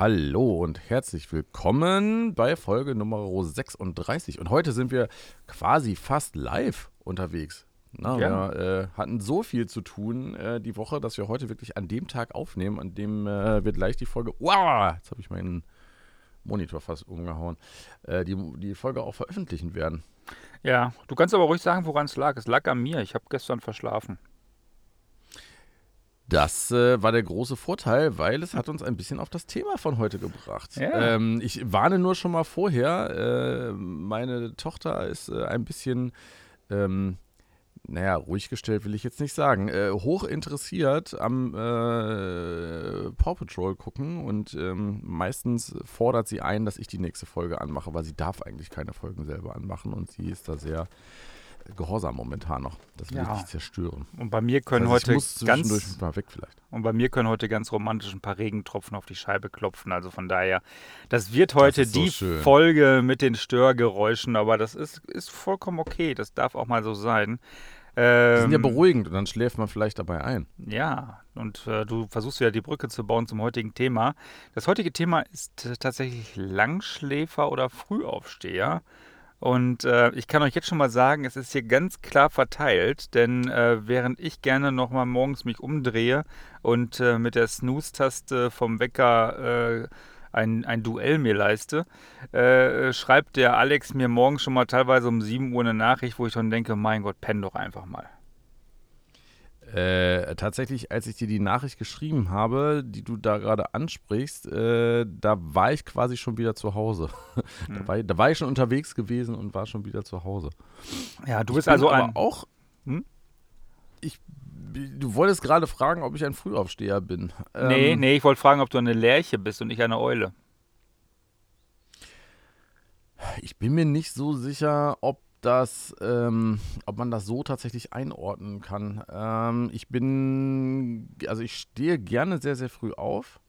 Hallo und herzlich willkommen bei Folge Nummer 36. Und heute sind wir quasi fast live unterwegs. Na, Ja. Wir äh, hatten so viel zu tun äh, die Woche, dass wir heute wirklich an dem Tag aufnehmen, an dem äh, wir gleich die Folge. Wow, jetzt habe ich meinen Monitor fast umgehauen. Äh, die, die Folge auch veröffentlichen werden. Ja, du kannst aber ruhig sagen, woran es lag. Es lag an mir. Ich habe gestern verschlafen. Das äh, war der große Vorteil, weil es hat uns ein bisschen auf das Thema von heute gebracht. Ja. Ähm, ich warne nur schon mal vorher, äh, meine Tochter ist äh, ein bisschen, ähm, naja, ruhig gestellt will ich jetzt nicht sagen, äh, hoch interessiert am äh, Paw Patrol gucken und ähm, meistens fordert sie ein, dass ich die nächste Folge anmache, weil sie darf eigentlich keine Folgen selber anmachen und sie ist da sehr gehorsam momentan noch. Das will Ja. ich nicht zerstören. Und bei mir können Also heute ganz mal weg vielleicht. und bei mir können heute ganz romantisch ein paar Regentropfen auf die Scheibe klopfen. Also von daher, das wird heute so die schön. Folge mit den Störgeräuschen, aber das ist, ist vollkommen okay. Das darf auch mal so sein. Die sind ja Ähm, beruhigend und dann schläft man vielleicht dabei ein. Ja, und äh, du versuchst ja die Brücke zu bauen zum heutigen Thema. Das heutige Thema ist äh, tatsächlich Langschläfer oder Frühaufsteher. Und äh, ich kann euch jetzt schon mal sagen, es ist hier ganz klar verteilt, denn äh, während ich gerne nochmal morgens mich umdrehe und äh, mit der Snooze-Taste vom Wecker äh, ein, ein Duell mir leiste, äh, schreibt der Alex mir morgens schon mal teilweise um 7 Uhr eine Nachricht, wo ich dann denke, mein Gott, penn doch einfach mal. Äh, tatsächlich, als ich dir die Nachricht geschrieben habe, die du da gerade ansprichst, äh, da war ich quasi schon wieder zu Hause. da, Hm. war, ich- da war ich schon unterwegs gewesen und war schon wieder zu Hause. Ja, du bist also aber ein... auch. Hm? Ich, du wolltest gerade fragen, ob ich ein Frühaufsteher bin. Nee, Ähm, nee, ich wollte fragen, ob du eine Lerche bist und nicht eine Eule. Ich bin mir nicht so sicher, ob das, ähm, ob man das so tatsächlich einordnen kann. Ähm, ich bin, also ich stehe gerne sehr, sehr früh auf.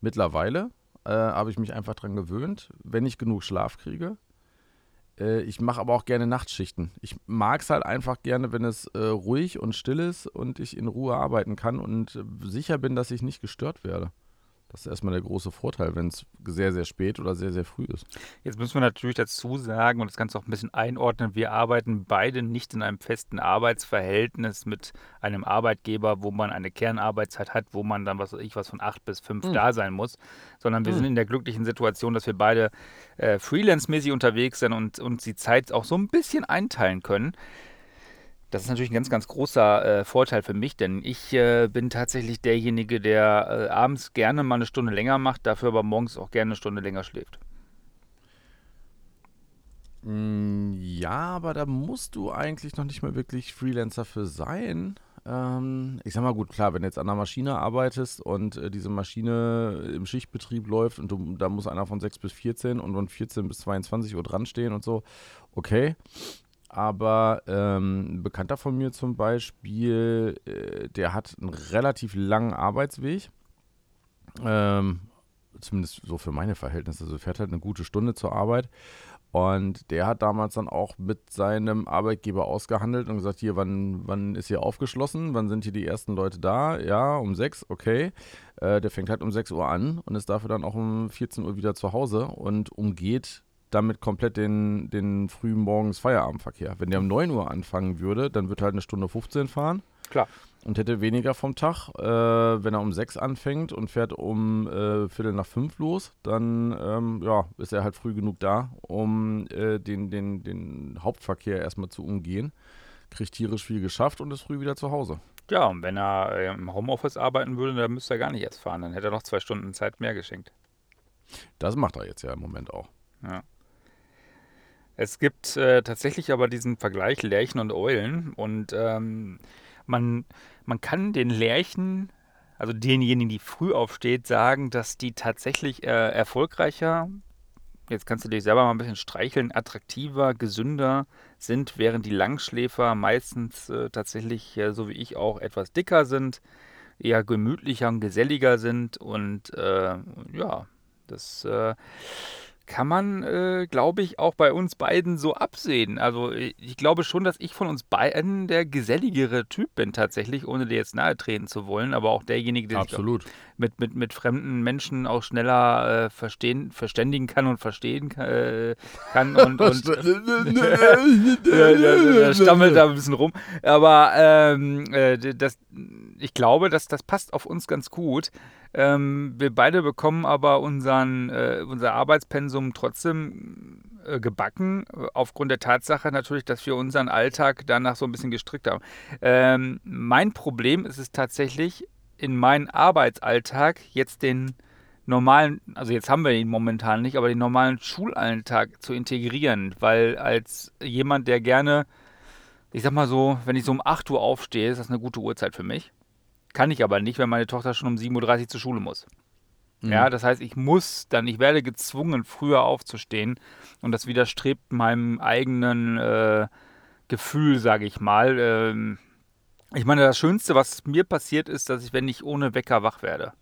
Mittlerweile äh, habe ich mich einfach dran gewöhnt, wenn ich genug Schlaf kriege. Äh, ich mache aber auch gerne Nachtschichten. Ich mag es halt einfach gerne, wenn es äh, ruhig und still ist und ich in Ruhe arbeiten kann und sicher bin, dass ich nicht gestört werde. Das ist erstmal der große Vorteil, wenn es sehr, sehr spät oder sehr, sehr früh ist. Jetzt müssen wir natürlich dazu sagen und das Ganze auch ein bisschen einordnen, wir arbeiten beide nicht in einem festen Arbeitsverhältnis mit einem Arbeitgeber, wo man eine Kernarbeitszeit hat, wo man dann, was weiß ich, was von acht bis fünf Hm. da sein muss, sondern wir Hm. sind in der glücklichen Situation, dass wir beide äh, freelance-mäßig unterwegs sind und uns die Zeit auch so ein bisschen einteilen können. Das ist natürlich ein ganz, ganz großer äh, Vorteil für mich, denn ich äh, bin tatsächlich derjenige, der äh, abends gerne mal eine Stunde länger macht, dafür aber morgens auch gerne eine Stunde länger schläft. Mm, Ja, aber da musst du eigentlich noch nicht mal wirklich Freelancer für sein. Ähm, ich sag mal, gut, klar, wenn du jetzt an einer Maschine arbeitest und äh, diese Maschine im Schichtbetrieb läuft und du, da muss einer von 6 bis 14 und von 14 bis 22 Uhr dran stehen und so, okay. Aber ähm, ein Bekannter von mir zum Beispiel, äh, der hat einen relativ langen Arbeitsweg. Ähm, zumindest so für meine Verhältnisse. Also fährt halt eine gute Stunde zur Arbeit. Und der hat damals dann auch mit seinem Arbeitgeber ausgehandelt und gesagt, hier, wann, wann ist hier aufgeschlossen? Wann sind hier die ersten Leute da? Ja, um sechs, okay. Äh, der fängt halt um 6 Uhr an und ist dafür dann auch um 14 Uhr wieder zu Hause und umgeht damit komplett den, den frühen Morgens Feierabendverkehr. Wenn der um 9 Uhr anfangen würde, dann wird er halt eine Stunde 15 fahren Klar. und hätte weniger vom Tag. Äh, wenn er um sechs anfängt und fährt um äh, Viertel nach fünf los, dann ähm, ja, ist er halt früh genug da, um äh, den, den, den Hauptverkehr erstmal zu umgehen. Kriegt tierisch viel geschafft und ist früh wieder zu Hause. Ja, und wenn er äh, im Homeoffice arbeiten würde, dann müsste er gar nicht erst fahren. Dann hätte er noch zwei Stunden Zeit mehr geschenkt. Das macht er jetzt ja im Moment auch. Es gibt äh, tatsächlich aber diesen Vergleich Lerchen und Eulen. Und ähm, man, man kann den Lerchen, also denjenigen, die früh aufsteht, sagen, dass die tatsächlich äh, erfolgreicher, jetzt kannst du dich selber mal ein bisschen streicheln, attraktiver, gesünder sind, während die Langschläfer meistens äh, tatsächlich, äh, so wie ich auch, etwas dicker sind, eher gemütlicher und geselliger sind und äh, ja, das äh, kann man, äh, glaube ich, auch bei uns beiden so absehen. Also ich glaube schon, dass ich von uns beiden der geselligere Typ bin tatsächlich, ohne dir jetzt nahe treten zu wollen, aber auch derjenige, der Absolut. sich mit, mit, mit fremden Menschen auch schneller äh, verstehen, verständigen kann und verstehen äh, kann und, und stammelt da ein bisschen rum. Aber ähm, äh, das, ich glaube, dass das passt auf uns ganz gut. Ähm, wir beide bekommen aber unseren, äh, unser Arbeitspensum trotzdem äh, gebacken, aufgrund der Tatsache natürlich, dass wir unseren Alltag danach so ein bisschen gestrickt haben. Ähm, mein Problem ist es tatsächlich, in meinen Arbeitsalltag jetzt den normalen, also jetzt haben wir ihn momentan nicht, aber den normalen Schulalltag zu integrieren, weil als jemand, der gerne, ich sag mal so, wenn ich so um 8 Uhr aufstehe, ist das eine gute Uhrzeit für mich. Kann ich aber nicht, wenn meine Tochter schon um 7.30 Uhr zur Schule muss. Mhm. Ja, das heißt, ich muss dann, ich werde gezwungen, früher aufzustehen und das widerstrebt meinem eigenen äh, Gefühl, sage ich mal. Ähm, ich meine, das Schönste, was mir passiert, ist, dass ich, wenn ich ohne Wecker wach werde.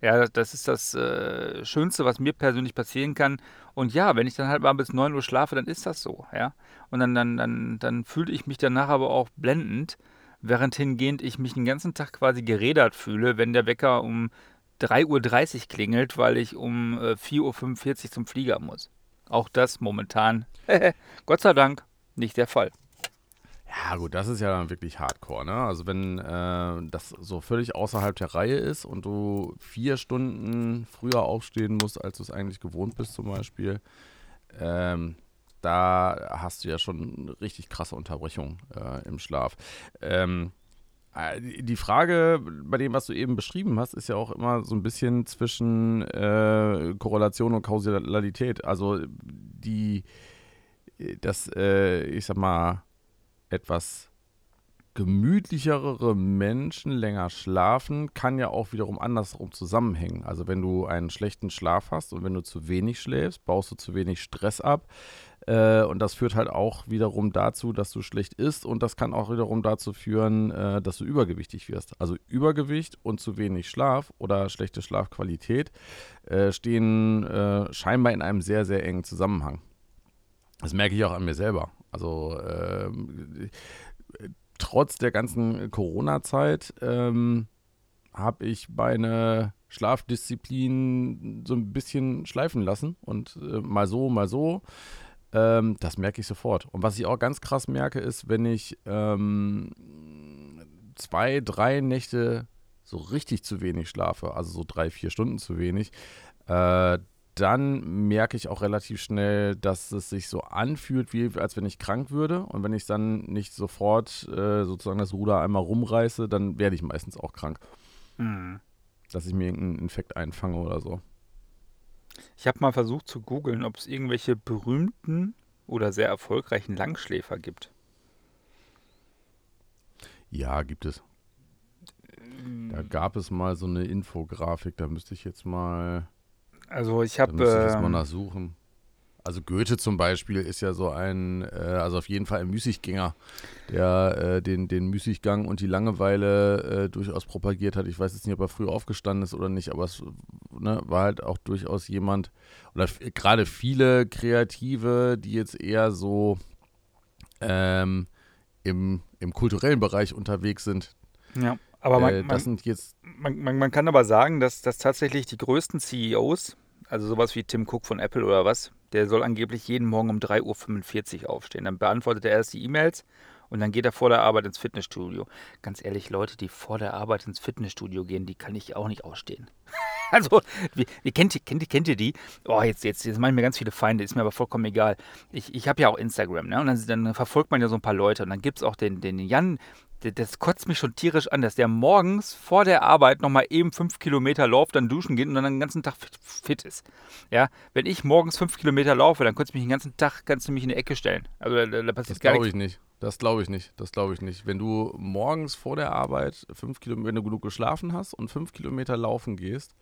Ja, das ist das äh, Schönste, was mir persönlich passieren kann. Und ja, wenn ich dann halt mal bis 9 Uhr schlafe, dann ist das so, ja. Und dann, dann, dann, dann fühle ich mich danach aber auch blendend während hingehend ich mich den ganzen Tag quasi gerädert fühle, wenn der Wecker um 3.30 Uhr klingelt, weil ich um äh, 4.45 Uhr zum Flieger muss. Auch das momentan, Gott sei Dank, nicht der Fall. Ja, gut, das ist ja dann wirklich hardcore, ne? Also, wenn äh, das so völlig außerhalb der Reihe ist und du vier Stunden früher aufstehen musst, als du es eigentlich gewohnt bist, zum Beispiel, ähm, da hast du ja schon richtig krasse Unterbrechungen äh, im Schlaf. Ähm, äh, die Frage bei dem, was du eben beschrieben hast, ist ja auch immer so ein bisschen zwischen äh, Korrelation und Kausalität. Also die, das, äh, ich sag mal, etwas gemütlichere Menschen länger schlafen, kann ja auch wiederum andersrum zusammenhängen. Also wenn du einen schlechten Schlaf hast und wenn du zu wenig schläfst, baust du zu wenig Stress ab, äh, und das führt halt auch wiederum dazu, dass du schlecht isst und das kann auch wiederum dazu führen, äh, dass du übergewichtig wirst. Also Übergewicht und zu wenig Schlaf oder schlechte Schlafqualität äh, stehen äh, scheinbar in einem sehr, sehr engen Zusammenhang. Das merke ich auch an mir selber. Also ähm, trotz der ganzen Corona-Zeit ähm, habe ich meine Schlafdisziplin so ein bisschen schleifen lassen und äh, mal so, mal so. Ähm, das merke ich sofort. Und was ich auch ganz krass merke, ist, wenn ich ähm, zwei, drei Nächte so richtig zu wenig schlafe, also so drei, vier Stunden zu wenig, äh, dann merke ich auch relativ schnell, dass es sich so anfühlt, wie als wenn ich krank würde. Und wenn ich dann nicht sofort äh, sozusagen das Ruder einmal rumreiße, dann werde ich meistens auch krank. Mhm. Dass ich mir irgendeinen Infekt einfange oder so. Ich habe mal versucht zu googeln, ob es irgendwelche berühmten oder sehr erfolgreichen Langschläfer gibt. Ja, gibt es. Da ähm. gab es mal so eine Infografik, da müsste ich jetzt mal. Also ich habe. Da müsste ich jetzt mal ähm, nachsuchen. Also Goethe zum Beispiel ist ja so ein, äh, also auf jeden Fall ein Müßiggänger, der äh, den, den Müßiggang und die Langeweile äh, durchaus propagiert hat. Ich weiß jetzt nicht, ob er früh aufgestanden ist oder nicht, aber es ne, war halt auch durchaus jemand, oder gerade viele Kreative, die jetzt eher so ähm, im, im kulturellen Bereich unterwegs sind. Ja, aber man, äh, das man, sind jetzt man, man, man kann aber sagen, dass, dass tatsächlich die größten CEOs, also sowas wie Tim Cook von Apple oder was, der soll angeblich jeden Morgen um 3.45 Uhr aufstehen. Dann beantwortet er erst die E-Mails und dann geht er vor der Arbeit ins Fitnessstudio. Ganz ehrlich, Leute, die vor der Arbeit ins Fitnessstudio gehen, die kann ich auch nicht ausstehen. also, wie, wie kennt, ihr, kennt, kennt ihr die? Oh, jetzt, jetzt, jetzt machen mir ganz viele Feinde, ist mir aber vollkommen egal. Ich, ich habe ja auch Instagram, ne? Und dann, dann, verfolgt man ja so ein paar Leute. Und dann gibt es auch den, den Jan, das kotzt mich schon tierisch an, dass der morgens vor der Arbeit nochmal eben fünf Kilometer läuft, dann duschen geht und dann den ganzen Tag fit, fit, ist. Ja, wenn ich morgens fünf Kilometer laufe, dann könntest du mich den ganzen Tag, kannst du mich in die Ecke stellen. Also da, da passiert das gar nichts. ich nicht. Das glaube ich nicht. Das glaube ich nicht. Wenn du morgens vor der Arbeit fünf Kilometer, wenn du genug geschlafen hast und fünf Kilometer laufen gehst,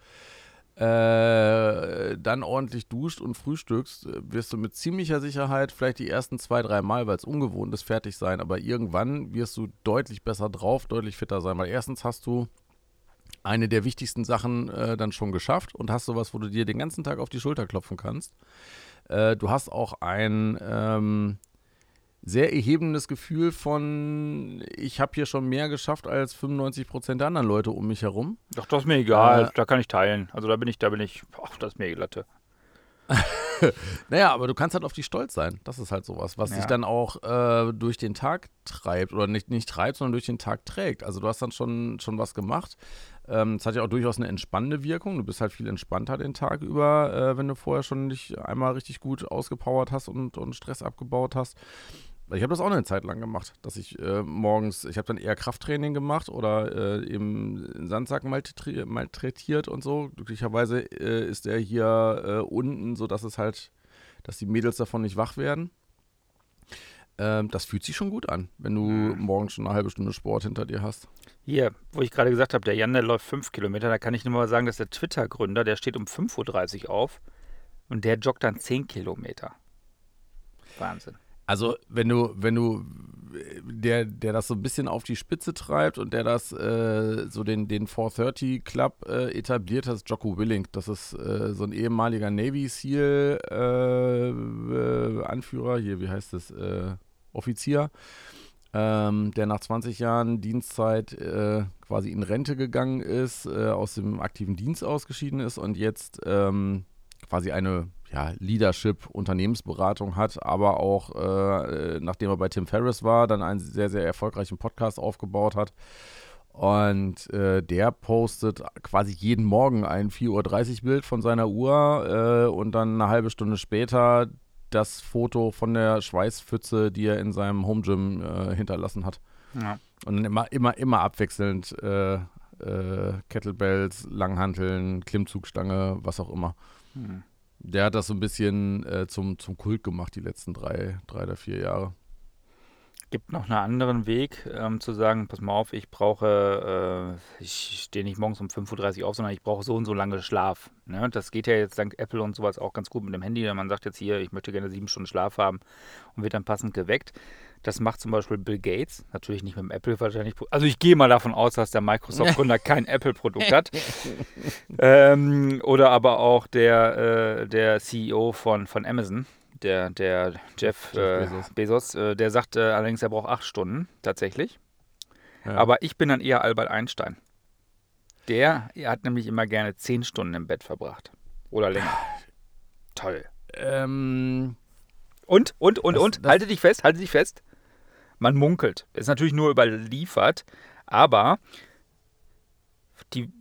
äh, dann ordentlich duscht und frühstückst, wirst du mit ziemlicher Sicherheit vielleicht die ersten zwei, drei Mal, weil es ungewohnt ist, fertig sein. Aber irgendwann wirst du deutlich besser drauf, deutlich fitter sein. Weil erstens hast du eine der wichtigsten Sachen äh, dann schon geschafft und hast sowas, wo du dir den ganzen Tag auf die Schulter klopfen kannst. Äh, du hast auch ein ähm, sehr erhebendes Gefühl von, ich habe hier schon mehr geschafft als 95 Prozent der anderen Leute um mich herum. Doch, das ist mir egal, äh, da kann ich teilen. Also da bin ich, da bin ich, ach, das ist mir glatte. naja, aber du kannst halt auf die stolz sein. Das ist halt sowas, was ja. dich dann auch äh, durch den Tag treibt oder nicht, nicht treibt, sondern durch den Tag trägt. Also du hast dann schon, schon was gemacht. Ähm, es ähm, hat ja auch durchaus eine entspannende Wirkung. Du bist halt viel entspannter den Tag über, äh, wenn du vorher schon dich einmal richtig gut ausgepowert hast und, und Stress abgebaut hast. Ich habe das auch eine Zeit lang gemacht, dass ich äh, morgens, ich habe dann eher Krafttraining gemacht oder äh, eben Sandsack malträtiert und so. Glücklicherweise äh, ist der hier äh, unten, sodass es halt, dass die Mädels davon nicht wach werden. Ähm, das fühlt sich schon gut an, wenn du mhm. morgens schon eine halbe Stunde Sport hinter dir hast. Hier, wo ich gerade gesagt habe, der Jan, der läuft fünf Kilometer, da kann ich nur mal sagen, dass der Twitter-Gründer, der steht um 5.30 Uhr auf und der joggt dann 10 Kilometer. Wahnsinn. Also, wenn du, wenn du, der, der das so ein bisschen auf die Spitze treibt und der das, äh, so den, den 430 Club äh, etabliert hat, Jocko Willing. Das ist äh, so ein ehemaliger Navy SEAL äh, äh, Anführer, hier, wie heißt das, äh, Offizier, ähm, der nach 20 Jahren Dienstzeit quasi in Rente gegangen ist, aus dem aktiven Dienst ausgeschieden ist und jetzt ähm, quasi eine ja, Leadership, Unternehmensberatung hat, aber auch, äh, nachdem er bei Tim Ferriss war, dann einen sehr, sehr erfolgreichen Podcast aufgebaut hat. Und äh, der postet quasi jeden Morgen ein 4.30 Uhr Bild von seiner Uhr äh, und dann eine halbe Stunde später das Foto von der Schweißpfütze, die er in seinem Home Gym äh, hinterlassen hat. Ja. Und dann immer, immer, immer abwechselnd äh, äh, Kettlebells, Langhanteln, Klimmzugstange, was auch immer. Hm. Der hat das so ein bisschen äh, zum, zum Kult gemacht, die letzten drei, drei oder vier Jahre. Gibt noch einen anderen Weg, ähm, zu sagen, pass mal auf, ich brauche, äh, ich stehe nicht morgens um 5.30 Uhr auf, sondern ich brauche so und so lange Schlaf. Ne? Das geht ja jetzt dank Apple und sowas auch ganz gut mit dem Handy. Man sagt jetzt hier, ich möchte gerne sieben Stunden Schlaf haben und wird dann passend geweckt. Das macht zum Beispiel Bill Gates, natürlich nicht mit dem Apple wahrscheinlich. Also ich gehe mal davon aus, dass der Microsoft-Gründer kein Apple-Produkt hat. ähm, oder aber auch der, äh, der CEO von, von Amazon, der, der Jeff, äh, Bezos, Bezos äh, der sagt äh, allerdings, er braucht acht Stunden tatsächlich. Ja. Aber ich bin dann eher Albert Einstein. Der hat nämlich immer gerne zehn Stunden im Bett verbracht. Oder länger. Toll. Ähm, und, und, und, das, und, das halte dich fest, halte dich fest. Man munkelt. Ist natürlich nur überliefert, aber die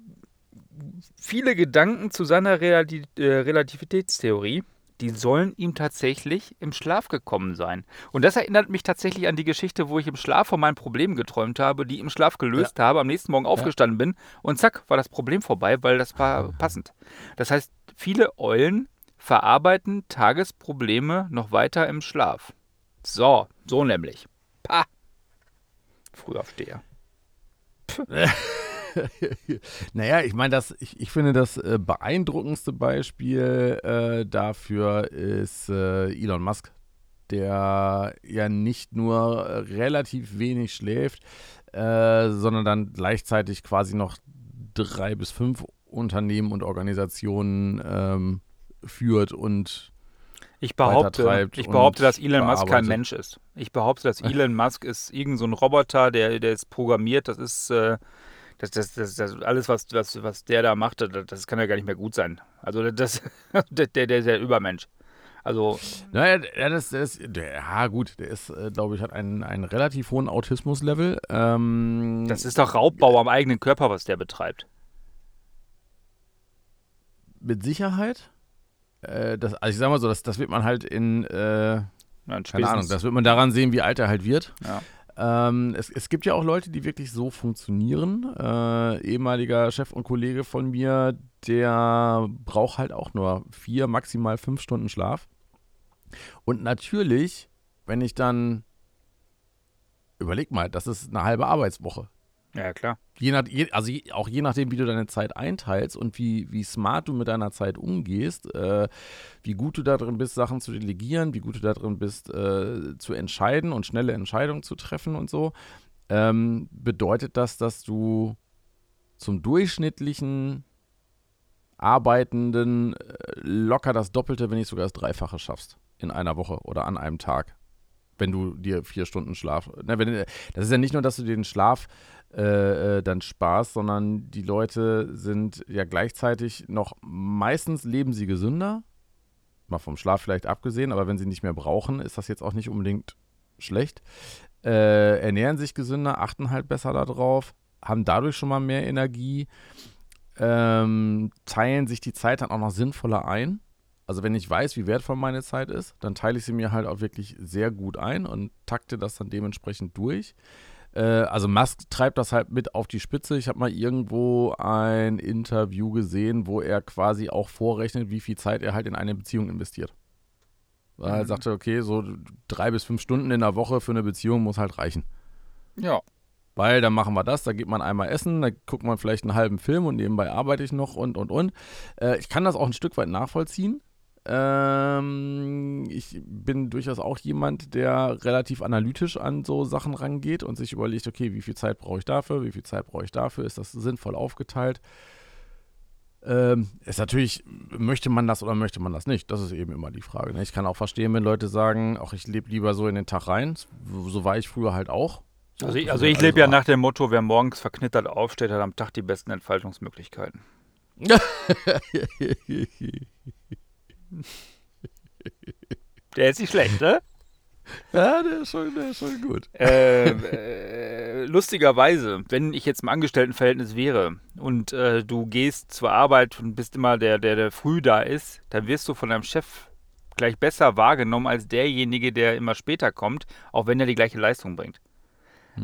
viele Gedanken zu seiner Relati äh, Relativitätstheorie, die sollen ihm tatsächlich im Schlaf gekommen sein. Und das erinnert mich tatsächlich an die Geschichte, wo ich im Schlaf von meinen Problemen geträumt habe, die im Schlaf gelöst ja. habe, am nächsten Morgen aufgestanden ja. bin und zack, war das Problem vorbei, weil das war passend. Das heißt, viele Eulen verarbeiten Tagesprobleme noch weiter im Schlaf. So, so nämlich. Pah. Frühaufsteher. naja, ich meine, ich, ich finde, das äh, beeindruckendste Beispiel äh, dafür ist äh, Elon Musk, der ja nicht nur relativ wenig schläft, äh, sondern dann gleichzeitig quasi noch drei bis fünf Unternehmen und Organisationen ähm, führt und ich behaupte, ich behaupte, dass Elon Musk kein Mensch ist. Ich behaupte, dass Elon Musk ist irgend so ein Roboter, der, der ist programmiert. Das ist äh, das, das, das, das, alles, was, was, was der da macht, das, das kann ja gar nicht mehr gut sein. Also das, der, der, der Übermensch. Also. Naja, das, das, der, ja, gut, der ist, äh, glaube ich, hat einen, einen relativ hohen Autismus-Level. Ähm, das ist doch Raubbau am eigenen Körper, was der betreibt. Mit Sicherheit. Äh, das, also ich sag mal so, das, das wird man halt in, äh, Nein, keine Ahnung, das wird man daran sehen, wie alt er halt wird. Ja. Ähm, es, es, gibt ja auch Leute, die wirklich so funktionieren. Äh, ehemaliger Chef und Kollege von mir, der braucht halt auch nur vier, maximal fünf Stunden Schlaf. Und natürlich, wenn ich dann überleg mal, das ist eine halbe Arbeitswoche. Ja, klar. Je nach, also auch je nachdem, wie du deine Zeit einteilst und wie, wie smart du mit deiner Zeit umgehst, äh, wie gut du da drin bist, Sachen zu delegieren, wie gut du da drin bist, äh, zu entscheiden und schnelle Entscheidungen zu treffen und so, ähm, bedeutet das, dass du zum durchschnittlichen Arbeitenden äh, locker das Doppelte, wenn nicht sogar das Dreifache schaffst in einer Woche oder an einem Tag. Wenn du dir vier Stunden Schlaf. Na, wenn, das ist ja nicht nur, dass du den Schlaf äh, äh, dann sparst, sondern die Leute sind ja gleichzeitig noch, meistens leben sie gesünder, mal vom Schlaf vielleicht abgesehen, aber wenn sie nicht mehr brauchen, ist das jetzt auch nicht unbedingt schlecht. Äh, ernähren sich gesünder, achten halt besser darauf, haben dadurch schon mal mehr Energie, ähm, teilen sich die Zeit dann auch noch sinnvoller ein. Also wenn ich weiß, wie wertvoll meine Zeit ist, dann teile ich sie mir halt auch wirklich sehr gut ein und takte das dann dementsprechend durch. Äh, also Musk treibt das halt mit auf die Spitze. Ich habe mal irgendwo ein Interview gesehen, wo er quasi auch vorrechnet, wie viel Zeit er halt in eine Beziehung investiert. Weil er mhm. sagte, okay, so drei bis fünf Stunden in der Woche für eine Beziehung muss halt reichen. Ja. Weil dann machen wir das, da geht man einmal essen, da guckt man vielleicht einen halben Film und nebenbei arbeite ich noch und und und. Äh, ich kann das auch ein Stück weit nachvollziehen. Ähm, ich bin durchaus auch jemand, der relativ analytisch an so Sachen rangeht und sich überlegt, okay, wie viel Zeit brauche ich dafür, wie viel Zeit brauche ich dafür, ist das sinnvoll aufgeteilt? Ähm, ist natürlich, möchte man das oder möchte man das nicht? Das ist eben immer die Frage. Ne? Ich kann auch verstehen, wenn Leute sagen, auch ich lebe lieber so in den Tag rein. So war ich früher halt auch. So, also ich, also ich lebe ja nach dem Motto, wer morgens verknittert aufsteht, hat am Tag die besten Entfaltungsmöglichkeiten. der ist nicht schlecht, ne? Ja, der ist schon, der ist schon gut. Äh, äh, lustigerweise, wenn ich jetzt im Angestelltenverhältnis wäre und äh, du gehst zur Arbeit und bist immer der, der, der früh da ist, dann wirst du von deinem Chef gleich besser wahrgenommen als derjenige, der immer später kommt, auch wenn er die gleiche Leistung bringt.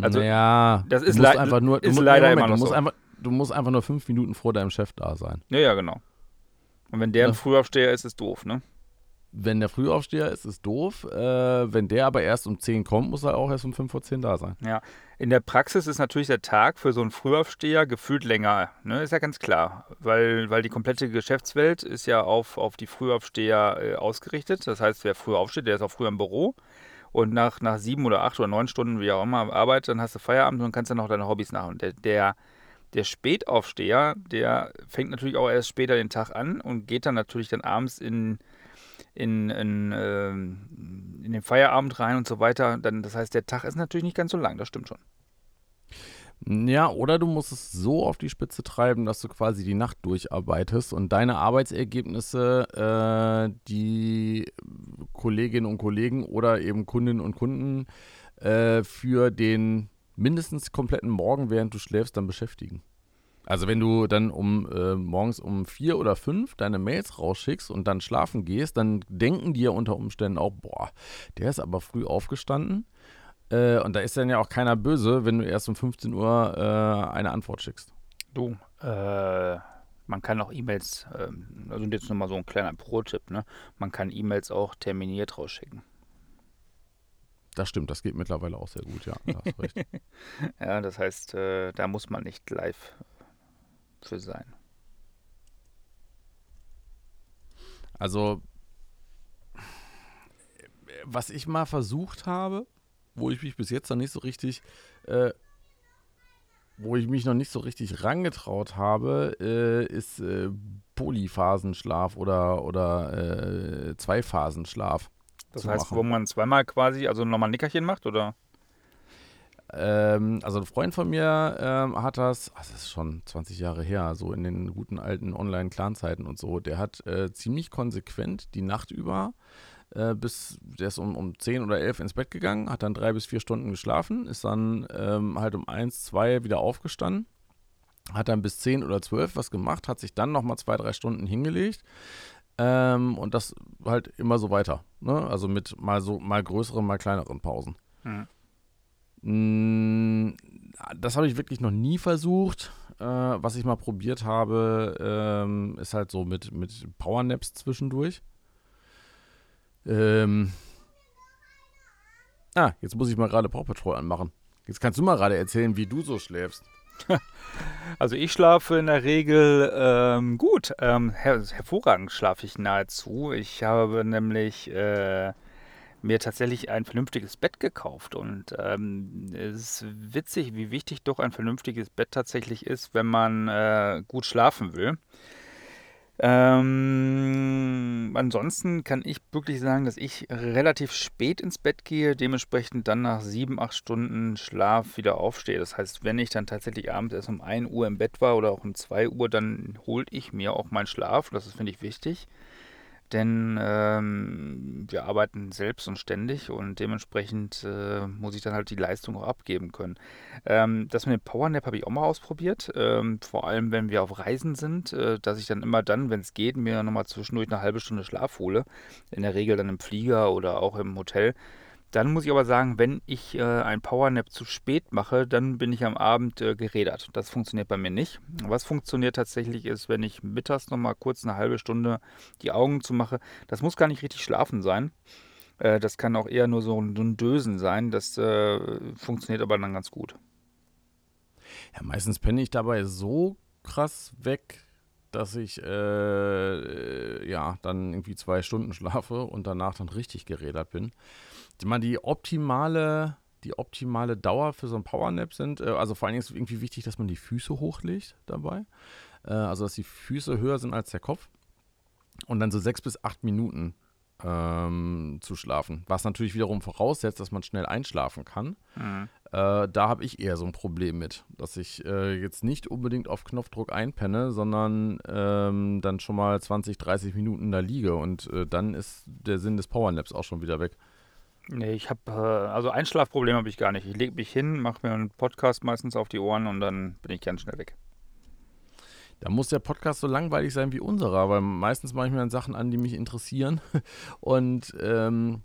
Also, ja, das ist, le einfach nur, ist leider Moment, immer noch du musst so. Einfach, du musst einfach nur fünf Minuten vor deinem Chef da sein. Ja, ja, genau. Und wenn der ein Frühaufsteher ist, ist doof, ne? wenn der Frühaufsteher ist, ist doof. Äh, wenn der aber erst um 10 kommt, muss er auch erst um 5 vor 10 da sein. Ja, in der Praxis ist natürlich der Tag für so einen Frühaufsteher gefühlt länger. Ne? Ist ja ganz klar. Weil, weil die komplette Geschäftswelt ist ja auf, auf die Frühaufsteher äh, ausgerichtet. Das heißt, wer früh aufsteht, der ist auch früher im Büro. Und nach, nach sieben oder acht oder neun Stunden, wie auch immer, Arbeit, dann hast du Feierabend und kannst dann noch deine Hobbys machen. Der, der, der Spätaufsteher, der fängt natürlich auch erst später den Tag an und geht dann natürlich dann abends in in, in, äh, in den Feierabend rein und so weiter. Dann, das heißt, der Tag ist natürlich nicht ganz so lang, das stimmt schon. Ja, oder du musst es so auf die Spitze treiben, dass du quasi die Nacht durcharbeitest und deine Arbeitsergebnisse äh, die Kolleginnen und Kollegen oder eben Kundinnen und Kunden äh, für den mindestens kompletten Morgen, während du schläfst, dann beschäftigen. Also wenn du dann um äh, morgens um vier oder fünf deine Mails rausschickst und dann schlafen gehst, dann denken die ja unter Umständen auch, boah, der ist aber früh aufgestanden. Äh, und da ist dann ja auch keiner böse, wenn du erst um 15 Uhr äh, eine Antwort schickst. Du, äh, man kann auch E-Mails, also jetzt nochmal so ein kleiner Pro-Tipp, ne? Man kann E-Mails auch terminiert rausschicken. Das stimmt, das geht mittlerweile auch sehr gut, ja. ja, das heißt, äh, da muss man nicht live für sein. Also, was ich mal versucht habe, wo ich mich bis jetzt noch nicht so richtig, äh, wo ich mich noch nicht so richtig rangetraut habe, äh, ist äh, Polyphasenschlaf oder, oder äh, Zweiphasenschlaf. Das heißt, machen. wo man zweimal quasi, also nochmal ein Nickerchen macht, oder? Ähm, also ein Freund von mir ähm, hat das, ach, das ist schon 20 Jahre her, so in den guten alten Online-Clan-Zeiten und so, der hat äh, ziemlich konsequent die Nacht über äh, bis, der ist um, um 10 oder 11 ins Bett gegangen, hat dann drei bis vier Stunden geschlafen, ist dann ähm, halt um 1, 2 wieder aufgestanden, hat dann bis 10 oder 12 was gemacht, hat sich dann nochmal zwei, drei Stunden hingelegt, ähm, und das halt immer so weiter. Ne? Also mit mal so mal größeren, mal kleineren Pausen. Mhm. Das habe ich wirklich noch nie versucht. Äh, was ich mal probiert habe, ähm, ist halt so mit, mit Powernaps zwischendurch. Ähm ah, jetzt muss ich mal gerade Paw Patrol anmachen. Jetzt kannst du mal gerade erzählen, wie du so schläfst. Also ich schlafe in der Regel ähm, gut. Ähm, her hervorragend schlafe ich nahezu. Ich habe nämlich äh, mir tatsächlich ein vernünftiges Bett gekauft. Und ähm, es ist witzig, wie wichtig doch ein vernünftiges Bett tatsächlich ist, wenn man äh, gut schlafen will. Ähm, ansonsten kann ich wirklich sagen, dass ich relativ spät ins Bett gehe, dementsprechend dann nach sieben, acht Stunden Schlaf wieder aufstehe. Das heißt, wenn ich dann tatsächlich abends erst um 1 Uhr im Bett war oder auch um 2 Uhr, dann holt ich mir auch meinen Schlaf. Das finde ich wichtig denn ähm, wir arbeiten selbst und ständig und dementsprechend äh, muss ich dann halt die Leistung auch abgeben können. Ähm, das mit dem Powernap habe ich auch mal ausprobiert, ähm, vor allem wenn wir auf Reisen sind, äh, dass ich dann immer dann, wenn es geht, mir nochmal zwischendurch eine halbe Stunde Schlaf hole. In der Regel dann im Flieger oder auch im Hotel. Dann muss ich aber sagen, wenn ich äh, ein Powernap zu spät mache, dann bin ich am Abend äh, gerädert. Das funktioniert bei mir nicht. Was funktioniert tatsächlich ist, wenn ich mittags nochmal kurz eine halbe Stunde die Augen zu mache. Das muss gar nicht richtig schlafen sein. Äh, das kann auch eher nur so ein, so ein Dösen sein. Das äh, funktioniert aber dann ganz gut. Ja, meistens penne ich dabei so krass weg, dass ich äh, äh, ja dann irgendwie zwei Stunden schlafe und danach dann richtig gerädert bin mal die optimale, die optimale Dauer für so ein Powernap sind, äh, also vor allen Dingen ist irgendwie wichtig, dass man die Füße hochlegt dabei. Äh, also dass die Füße höher sind als der Kopf. Und dann so sechs bis acht Minuten ähm, zu schlafen. Was natürlich wiederum voraussetzt, dass man schnell einschlafen kann. Mhm. Äh, da habe ich eher so ein Problem mit, dass ich äh, jetzt nicht unbedingt auf Knopfdruck einpenne, sondern ähm, dann schon mal 20, 30 Minuten da liege und äh, dann ist der Sinn des Powernaps auch schon wieder weg. Nee, ich habe, äh, also Einschlafproblem habe ich gar nicht. Ich lege mich hin, mache mir einen Podcast meistens auf die Ohren und dann bin ich ganz schnell weg. Da muss der Podcast so langweilig sein wie unserer, weil meistens mache ich mir dann Sachen an, die mich interessieren. Und ähm,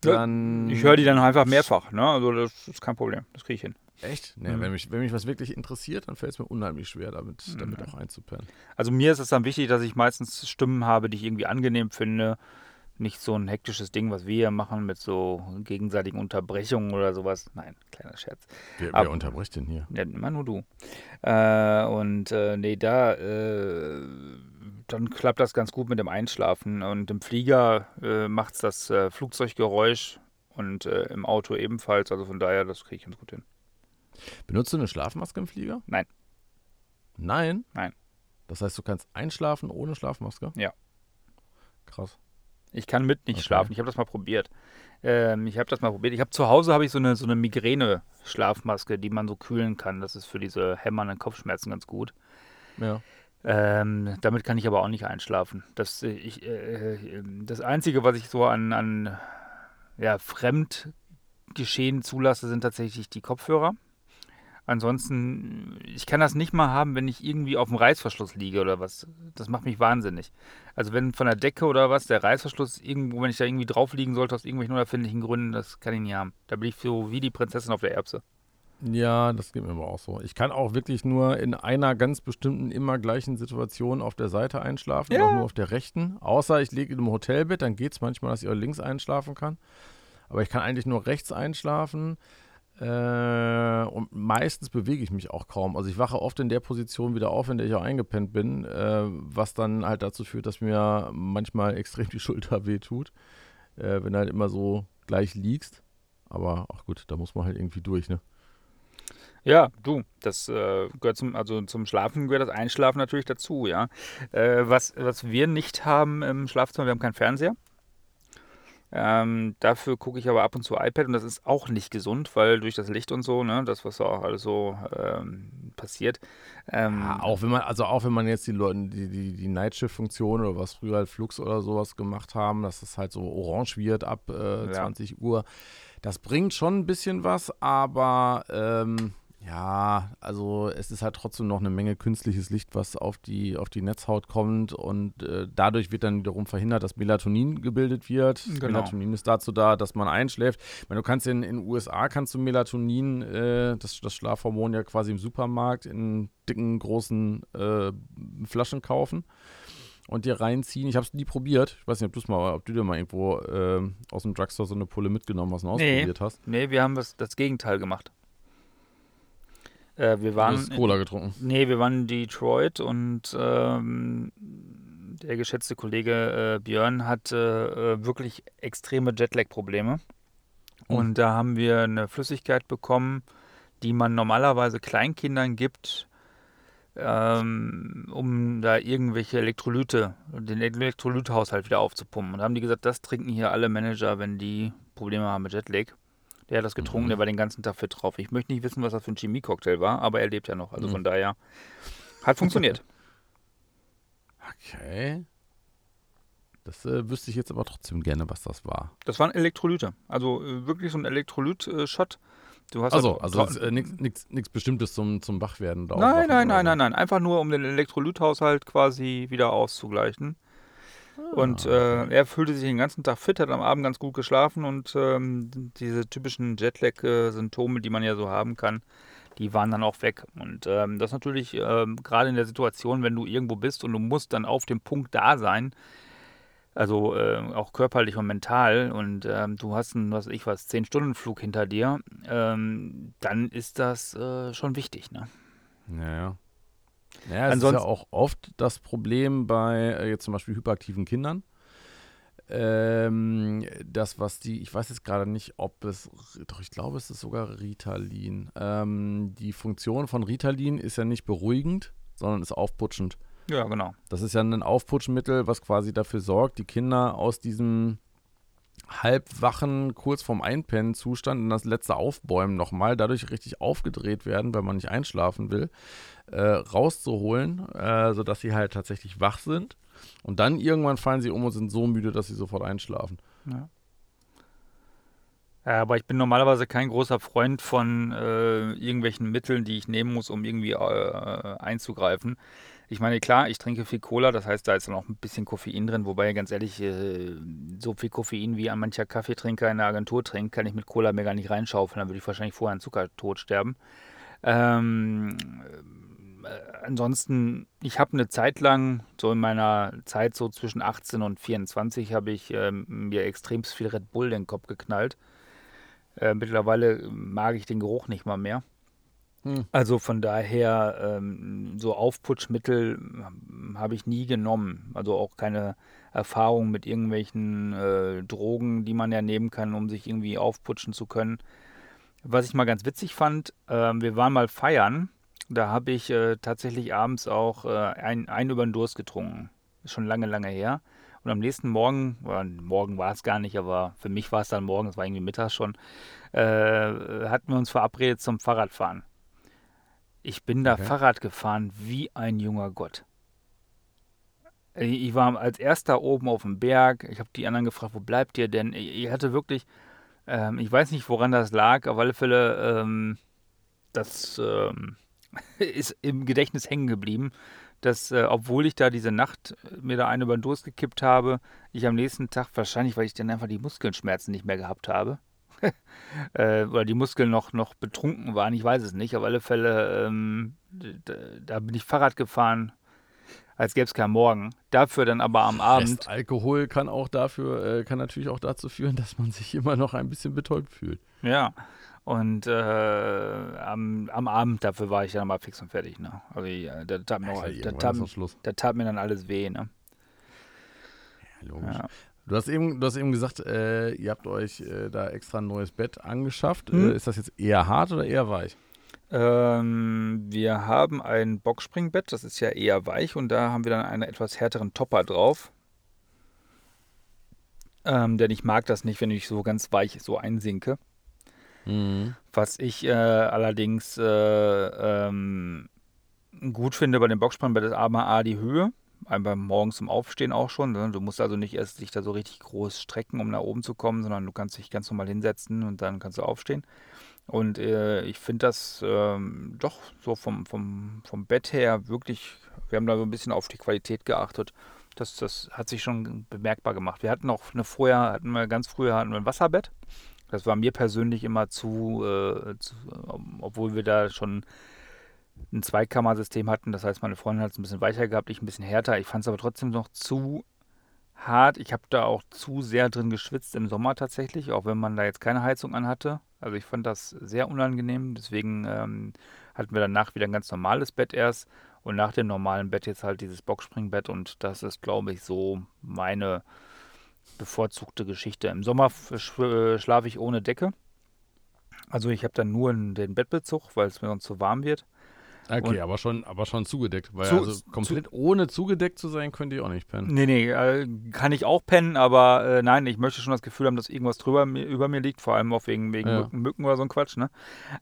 dann. ich höre die dann einfach mehrfach, ne? Also das ist kein Problem. Das kriege ich hin. Echt? Nee, mhm. wenn, mich, wenn mich was wirklich interessiert, dann fällt es mir unheimlich schwer, damit, damit mhm. auch einzupennen. Also mir ist es dann wichtig, dass ich meistens Stimmen habe, die ich irgendwie angenehm finde nicht so ein hektisches Ding, was wir hier machen mit so gegenseitigen Unterbrechungen oder sowas. Nein, kleiner Scherz. Wer, wer unterbricht denn hier? Ja, immer nur du. Äh, und äh, nee, da, äh, dann klappt das ganz gut mit dem Einschlafen. Und im Flieger äh, macht es das äh, Flugzeuggeräusch und äh, im Auto ebenfalls. Also von daher, das kriege ich ganz gut hin. Benutzt du eine Schlafmaske im Flieger? Nein. Nein? Nein. Das heißt, du kannst einschlafen ohne Schlafmaske? Ja. Krass. Ich kann mit nicht okay. schlafen. Ich habe das mal probiert. Ähm, ich habe das mal probiert. Ich habe zu Hause habe ich so eine so eine Migräne-Schlafmaske, die man so kühlen kann. Das ist für diese hämmernden Kopfschmerzen ganz gut. Ja. Ähm, damit kann ich aber auch nicht einschlafen. Das, äh, ich, äh, das Einzige, was ich so an, an ja, Fremdgeschehen zulasse, sind tatsächlich die Kopfhörer. Ansonsten, ich kann das nicht mal haben, wenn ich irgendwie auf dem Reißverschluss liege oder was. Das macht mich wahnsinnig. Also wenn von der Decke oder was der Reißverschluss irgendwo, wenn ich da irgendwie drauf liegen sollte aus irgendwelchen unerfindlichen Gründen, das kann ich nicht haben. Da bin ich so wie die Prinzessin auf der Erbse. Ja, das geht mir aber auch so. Ich kann auch wirklich nur in einer ganz bestimmten, immer gleichen Situation auf der Seite einschlafen, ja. auch nur auf der rechten. Außer ich liege in einem Hotelbett, dann geht es manchmal, dass ich auch links einschlafen kann. Aber ich kann eigentlich nur rechts einschlafen. Äh, und meistens bewege ich mich auch kaum. Also ich wache oft in der Position wieder auf, in der ich auch eingepennt bin, äh, was dann halt dazu führt, dass mir manchmal extrem die Schulter wehtut, äh, wenn du halt immer so gleich liegst. Aber ach gut, da muss man halt irgendwie durch, ne? Ja, du, das äh, gehört zum, also zum Schlafen gehört das Einschlafen natürlich dazu, ja. Äh, was, was wir nicht haben im Schlafzimmer, wir haben keinen Fernseher. Ähm, dafür gucke ich aber ab und zu iPad und das ist auch nicht gesund, weil durch das Licht und so, ne, das, was auch alles so ähm, passiert. Ähm, ja, auch wenn man, also auch wenn man jetzt die Leute, die, die, die Nightshift-Funktion oder was früher halt Flux oder sowas gemacht haben, dass es halt so orange wird ab äh, ja. 20 Uhr. Das bringt schon ein bisschen was, aber ähm, ja, also es ist halt trotzdem noch eine Menge künstliches Licht, was auf die, auf die Netzhaut kommt und äh, dadurch wird dann wiederum verhindert, dass Melatonin gebildet wird. Genau. Melatonin ist dazu da, dass man einschläft. Ich meine, du kannst in den USA kannst du Melatonin, äh, das, das Schlafhormon ja quasi im Supermarkt in dicken, großen äh, Flaschen kaufen und dir reinziehen. Ich habe es nie probiert. Ich weiß nicht, ob, mal, ob du dir mal irgendwo äh, aus dem Drugstore so eine Pulle mitgenommen hast und nee. ausprobiert hast. Nee, wir haben das, das Gegenteil gemacht. Äh, wir waren. Du hast Cola getrunken. Nee, wir waren in Detroit und ähm, der geschätzte Kollege äh, Björn hat äh, wirklich extreme Jetlag-Probleme. Mhm. Und da haben wir eine Flüssigkeit bekommen, die man normalerweise Kleinkindern gibt, ähm, um da irgendwelche Elektrolyte, den Elektrolythaushalt wieder aufzupumpen. Und da haben die gesagt, das trinken hier alle Manager, wenn die Probleme haben mit Jetlag. Der hat das getrunken, mhm. der war den ganzen Tag fit drauf. Ich möchte nicht wissen, was das für ein Chemie-Cocktail war, aber er lebt ja noch. Also mhm. von daher hat funktioniert. okay. Das äh, wüsste ich jetzt aber trotzdem gerne, was das war. Das waren Elektrolyte. Also äh, wirklich so ein Elektrolyt-Shot. Du hast also, halt also äh, nichts Bestimmtes zum, zum Wachwerden. Nein, nein, nein, nein, nein. Einfach nur, um den Elektrolythaushalt quasi wieder auszugleichen. Ah, und äh, er fühlte sich den ganzen Tag fit, hat am Abend ganz gut geschlafen und ähm, diese typischen Jetlag-Symptome, die man ja so haben kann, die waren dann auch weg. Und ähm, das natürlich ähm, gerade in der Situation, wenn du irgendwo bist und du musst dann auf dem Punkt da sein, also äh, auch körperlich und mental und ähm, du hast einen, was ich was, 10-Stunden-Flug hinter dir, ähm, dann ist das äh, schon wichtig, ne? Naja. Ja, es Ansonsten, ist ja auch oft das Problem bei äh, jetzt zum Beispiel hyperaktiven Kindern. Ähm, das, was die, ich weiß jetzt gerade nicht, ob es, doch ich glaube, es ist sogar Ritalin. Ähm, die Funktion von Ritalin ist ja nicht beruhigend, sondern ist aufputschend. Ja, genau. Das ist ja ein Aufputschmittel, was quasi dafür sorgt, die Kinder aus diesem halbwachen, kurz vorm Einpennen-Zustand in das letzte Aufbäumen nochmal, dadurch richtig aufgedreht werden, weil man nicht einschlafen will, äh, rauszuholen, äh, sodass sie halt tatsächlich wach sind. Und dann irgendwann fallen sie um und sind so müde, dass sie sofort einschlafen. Ja. Ja, aber ich bin normalerweise kein großer Freund von äh, irgendwelchen Mitteln, die ich nehmen muss, um irgendwie äh, einzugreifen. Ich meine, klar, ich trinke viel Cola, das heißt, da ist dann auch ein bisschen Koffein drin, wobei ganz ehrlich, äh, so viel Koffein wie ein mancher Kaffeetrinker in der Agentur trinkt, kann ich mit Cola mir gar nicht reinschaufeln, dann würde ich wahrscheinlich vorher an Zuckertod sterben. Ähm, äh, ansonsten, ich habe eine Zeit lang, so in meiner Zeit so zwischen 18 und 24, habe ich ähm, mir extrem viel Red Bull in den Kopf geknallt. Äh, mittlerweile mag ich den Geruch nicht mal mehr. Hm. Also von daher, ähm, so Aufputschmittel hm, habe ich nie genommen. Also auch keine Erfahrung mit irgendwelchen äh, Drogen, die man ja nehmen kann, um sich irgendwie aufputschen zu können. Was ich mal ganz witzig fand, äh, wir waren mal feiern. Da habe ich äh, tatsächlich abends auch äh, ein, ein über den Durst getrunken. Schon lange, lange her. Und am nächsten Morgen, oder morgen war es gar nicht, aber für mich war es dann morgen, es war irgendwie mittags schon, äh, hatten wir uns verabredet zum Fahrradfahren. Ich bin da okay. Fahrrad gefahren wie ein junger Gott. Ich war als erster oben auf dem Berg. Ich habe die anderen gefragt, wo bleibt ihr denn? Ich hatte wirklich, ähm, ich weiß nicht, woran das lag. Auf alle Fälle, ähm, das ähm, ist im Gedächtnis hängen geblieben, dass, äh, obwohl ich da diese Nacht mir da eine über den Durst gekippt habe, ich am nächsten Tag, wahrscheinlich, weil ich dann einfach die Muskelschmerzen nicht mehr gehabt habe, äh, oder die Muskeln noch, noch betrunken waren, ich weiß es nicht. Auf alle Fälle, ähm, da, da, bin ich Fahrrad gefahren, als gäbe es keinen Morgen. Dafür dann aber am Abend. Alkohol kann auch dafür, äh, kann natürlich auch dazu führen, dass man sich immer noch ein bisschen betäubt fühlt. Ja. Und äh, am, am Abend dafür war ich dann mal fix und fertig. Ne? Also ja, da, tat mir, ja, da, tat, da tat mir dann alles weh. Ne? Ja, logisch. Ja. Du hast eben, du hast eben gesagt, äh, ihr habt euch äh, da extra ein neues Bett angeschafft. Mhm. Äh, ist das jetzt eher hart oder eher weich? Ähm, wir haben ein Boxspringbett, das ist ja eher weich und da haben wir dann einen etwas härteren Topper drauf. Ähm, denn ich mag das nicht, wenn ich so ganz weich so einsinke. Mhm. Was ich äh, allerdings äh, ähm, gut finde bei dem Boxspringbett ist aber A die Höhe einfach morgens zum Aufstehen auch schon. Ne? Du musst also nicht erst dich da so richtig groß strecken, um nach oben zu kommen, sondern du kannst dich ganz normal hinsetzen und dann kannst du aufstehen. Und äh, ich finde das ähm, doch so vom, vom, vom Bett her wirklich, wir haben da so ein bisschen auf die Qualität geachtet. Das, das hat sich schon bemerkbar gemacht. Wir hatten auch eine vorher, hatten wir ganz früher hatten wir ein Wasserbett. Das war mir persönlich immer zu, äh, zu obwohl wir da schon ein Zweikammersystem hatten. Das heißt, meine Freundin hat es ein bisschen weicher gehabt, ich ein bisschen härter. Ich fand es aber trotzdem noch zu hart. Ich habe da auch zu sehr drin geschwitzt im Sommer tatsächlich, auch wenn man da jetzt keine Heizung an hatte. Also ich fand das sehr unangenehm. Deswegen ähm, hatten wir danach wieder ein ganz normales Bett erst. Und nach dem normalen Bett jetzt halt dieses Boxspringbett und das ist, glaube ich, so meine bevorzugte Geschichte. Im Sommer äh, schlafe ich ohne Decke. Also ich habe dann nur den Bettbezug, weil es mir sonst zu warm wird. Okay, aber schon, aber schon zugedeckt. Weil zu, also komplett zu, ohne zugedeckt zu sein, könnte ich auch nicht pennen. Nee, nee, äh, kann ich auch pennen, aber äh, nein, ich möchte schon das Gefühl haben, dass irgendwas drüber über mir liegt, vor allem auch wegen, wegen ja. Mücken, Mücken, oder so ein Quatsch, ne?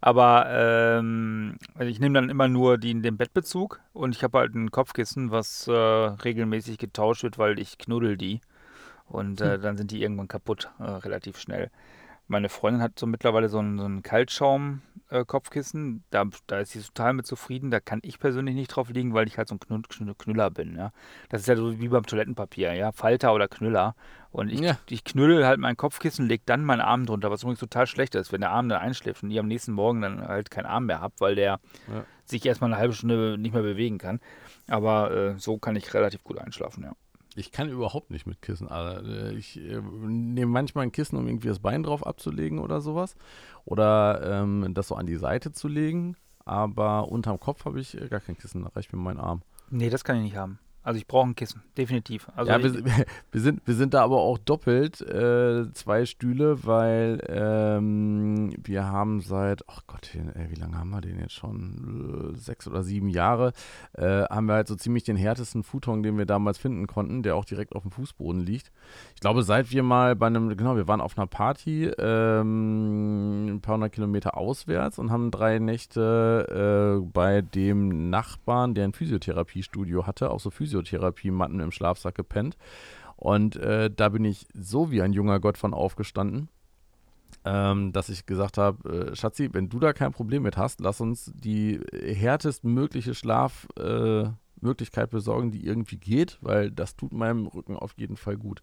Aber ähm, ich nehme dann immer nur die, den Bettbezug und ich habe halt ein Kopfkissen, was äh, regelmäßig getauscht wird, weil ich knuddel die. Und äh, hm. dann sind die irgendwann kaputt, äh, relativ schnell. Meine Freundin hat so mittlerweile so ein, so ein Kaltschaum-Kopfkissen. Äh, da, da ist sie total mit zufrieden. Da kann ich persönlich nicht drauf liegen, weil ich halt so ein Knüll, Knüller bin. Ja. Das ist ja so wie beim Toilettenpapier, ja. Falter oder Knüller. Und ich, ja. ich knülle halt mein Kopfkissen, lege dann meinen Arm drunter, was übrigens total schlecht ist, wenn der Arm dann einschläft und ich am nächsten Morgen dann halt keinen Arm mehr habe, weil der ja. sich erstmal eine halbe Stunde nicht mehr bewegen kann. Aber äh, so kann ich relativ gut einschlafen, ja. Ich kann überhaupt nicht mit Kissen. Also ich äh, nehme manchmal ein Kissen, um irgendwie das Bein drauf abzulegen oder sowas. Oder ähm, das so an die Seite zu legen. Aber unterm Kopf habe ich äh, gar kein Kissen. Da reicht mir mein Arm. Nee, das kann ich nicht haben. Also ich brauche ein Kissen, definitiv. Also ja, wir, wir, sind, wir sind da aber auch doppelt äh, zwei Stühle, weil ähm, wir haben seit, ach Gott, ey, wie lange haben wir den jetzt schon? Äh, sechs oder sieben Jahre, äh, haben wir halt so ziemlich den härtesten Futon, den wir damals finden konnten, der auch direkt auf dem Fußboden liegt. Ich glaube, seit wir mal bei einem, genau, wir waren auf einer Party ähm, ein paar hundert Kilometer auswärts und haben drei Nächte äh, bei dem Nachbarn, der ein Physiotherapiestudio hatte, auch so Physio Physiotherapie-Matten im Schlafsack gepennt. Und äh, da bin ich so wie ein junger Gott von aufgestanden, ähm, dass ich gesagt habe, äh, Schatzi, wenn du da kein Problem mit hast, lass uns die härtestmögliche Schlafmöglichkeit äh, besorgen, die irgendwie geht, weil das tut meinem Rücken auf jeden Fall gut.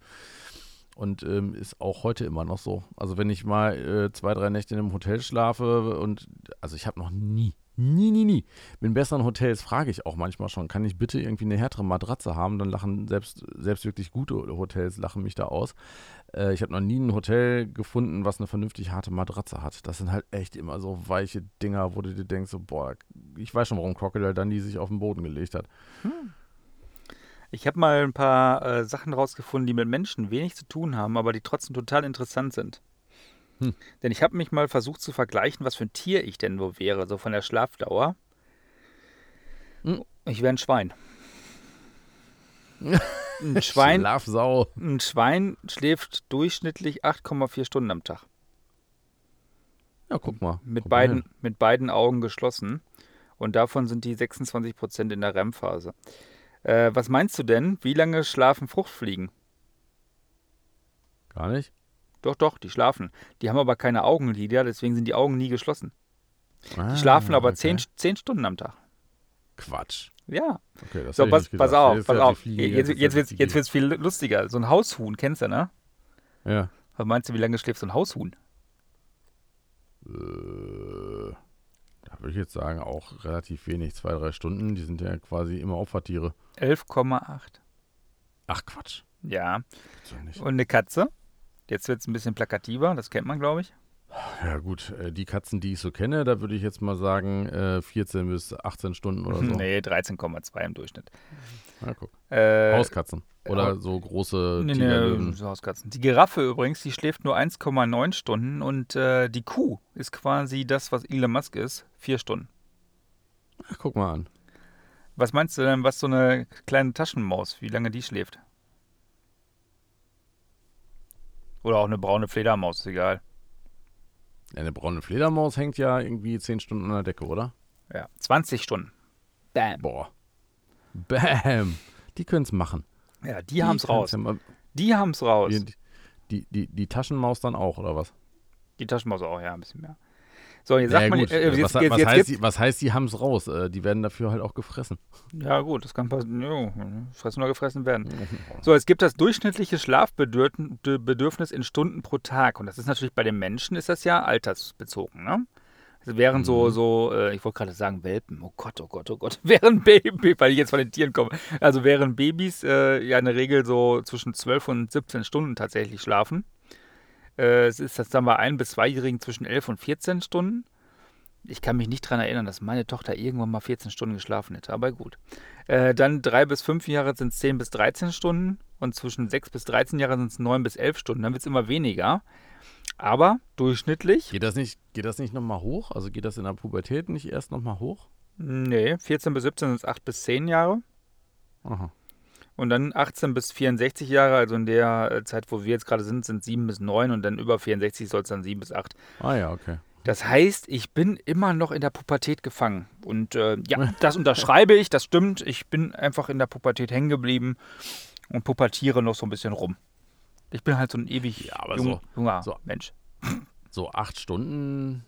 Und ähm, ist auch heute immer noch so. Also wenn ich mal äh, zwei, drei Nächte in einem Hotel schlafe und also ich habe noch nie, Nie, nie, nie. In besseren Hotels frage ich auch manchmal schon, kann ich bitte irgendwie eine härtere Matratze haben? Dann lachen selbst, selbst wirklich gute Hotels lachen mich da aus. Äh, ich habe noch nie ein Hotel gefunden, was eine vernünftig harte Matratze hat. Das sind halt echt immer so weiche Dinger, wo du dir denkst, so, boah, ich weiß schon, warum Crocodile dann die sich auf den Boden gelegt hat. Hm. Ich habe mal ein paar äh, Sachen rausgefunden, die mit Menschen wenig zu tun haben, aber die trotzdem total interessant sind. Hm. Denn ich habe mich mal versucht zu vergleichen, was für ein Tier ich denn wo wäre, so von der Schlafdauer. Hm. Ich wäre ein Schwein. Ein Schwein, Schlafsau. ein Schwein schläft durchschnittlich 8,4 Stunden am Tag. Ja, guck mal. Mit, guck beiden, mal mit beiden Augen geschlossen. Und davon sind die 26 Prozent in der REM-Phase. Äh, was meinst du denn? Wie lange schlafen Fruchtfliegen? Gar nicht. Doch, doch, die schlafen. Die haben aber keine Augenlider, deswegen sind die Augen nie geschlossen. Ah, die schlafen aber okay. zehn, zehn Stunden am Tag. Quatsch. Ja. Okay, das so, pass, pass auf, pass auf. Jetzt, jetzt, wird es viel lustiger. So ein Haushuhn, kennst du, ne? Ja. Was meinst du, wie lange schläft so ein Haushuhn? Äh, da würde ich jetzt sagen, auch relativ wenig. Zwei, drei Stunden. Die sind ja quasi immer Opfertiere. 11,8. Ach, Quatsch. Ja. Und eine Katze? Jetzt wird es ein bisschen plakativer, das kennt man, glaube ich. Ja, gut, äh, die Katzen, die ich so kenne, da würde ich jetzt mal sagen 14 äh, bis 18 Stunden oder so. Nee, 13,2 im Durchschnitt. Na, guck. Äh, Hauskatzen. Oder äh, so große nee, nee, so Hauskatzen. Die Giraffe übrigens, die schläft nur 1,9 Stunden und äh, die Kuh ist quasi das, was Elon Musk ist, 4 Stunden. Ach, guck mal an. Was meinst du denn, was so eine kleine Taschenmaus, wie lange die schläft? Oder auch eine braune Fledermaus, ist egal. Eine braune Fledermaus hängt ja irgendwie 10 Stunden an der Decke, oder? Ja, 20 Stunden. Bam. Boah. Bam. Die können es machen. Ja, die, die haben es raus. Ja die haben es raus. Die, die, die, die Taschenmaus dann auch, oder was? Die Taschenmaus auch, ja, ein bisschen mehr. So, jetzt sagt ja, man, äh, jetzt, was, jetzt, was, jetzt, heißt, die, was heißt, die haben es raus? Äh, die werden dafür halt auch gefressen. Ja, gut, das kann passieren. Jo, fressen oder gefressen werden. So, es gibt das durchschnittliche Schlafbedürfnis in Stunden pro Tag. Und das ist natürlich bei den Menschen, ist das ja altersbezogen, ne? Also während so, mhm. so, äh, ich wollte gerade sagen Welpen, oh Gott, oh Gott, oh Gott, während Babys, weil ich jetzt von den Tieren komme, also während Babys äh, ja in der Regel so zwischen 12 und 17 Stunden tatsächlich schlafen, äh, es ist das dann bei ein- bis zweijährigen zwischen 11 und 14 Stunden. ich kann mich nicht daran erinnern, dass meine Tochter irgendwann mal 14 Stunden geschlafen hätte, aber gut. Äh, dann drei bis fünf Jahre sind es 10 bis 13 Stunden und zwischen 6 bis 13 Jahre sind es 9 bis 11 Stunden. Dann wird es immer weniger. Aber durchschnittlich. Geht das nicht, geht das nicht nochmal hoch? Also geht das in der Pubertät nicht erst nochmal hoch? Nee, 14 bis 17 sind es 8 bis 10 Jahre. Aha. Und dann 18 bis 64 Jahre, also in der äh, Zeit, wo wir jetzt gerade sind, sind 7 bis 9 und dann über 64 soll es dann 7 bis 8. Ah ja, okay. Das heißt, ich bin immer noch in der Pubertät gefangen. Und äh, ja, das unterschreibe ich, das stimmt. Ich bin einfach in der Pubertät hängen geblieben und pubertiere noch so ein bisschen rum. Ich bin halt so ein ewig ja, aber jung, so, junger so, Mensch. So acht Stunden,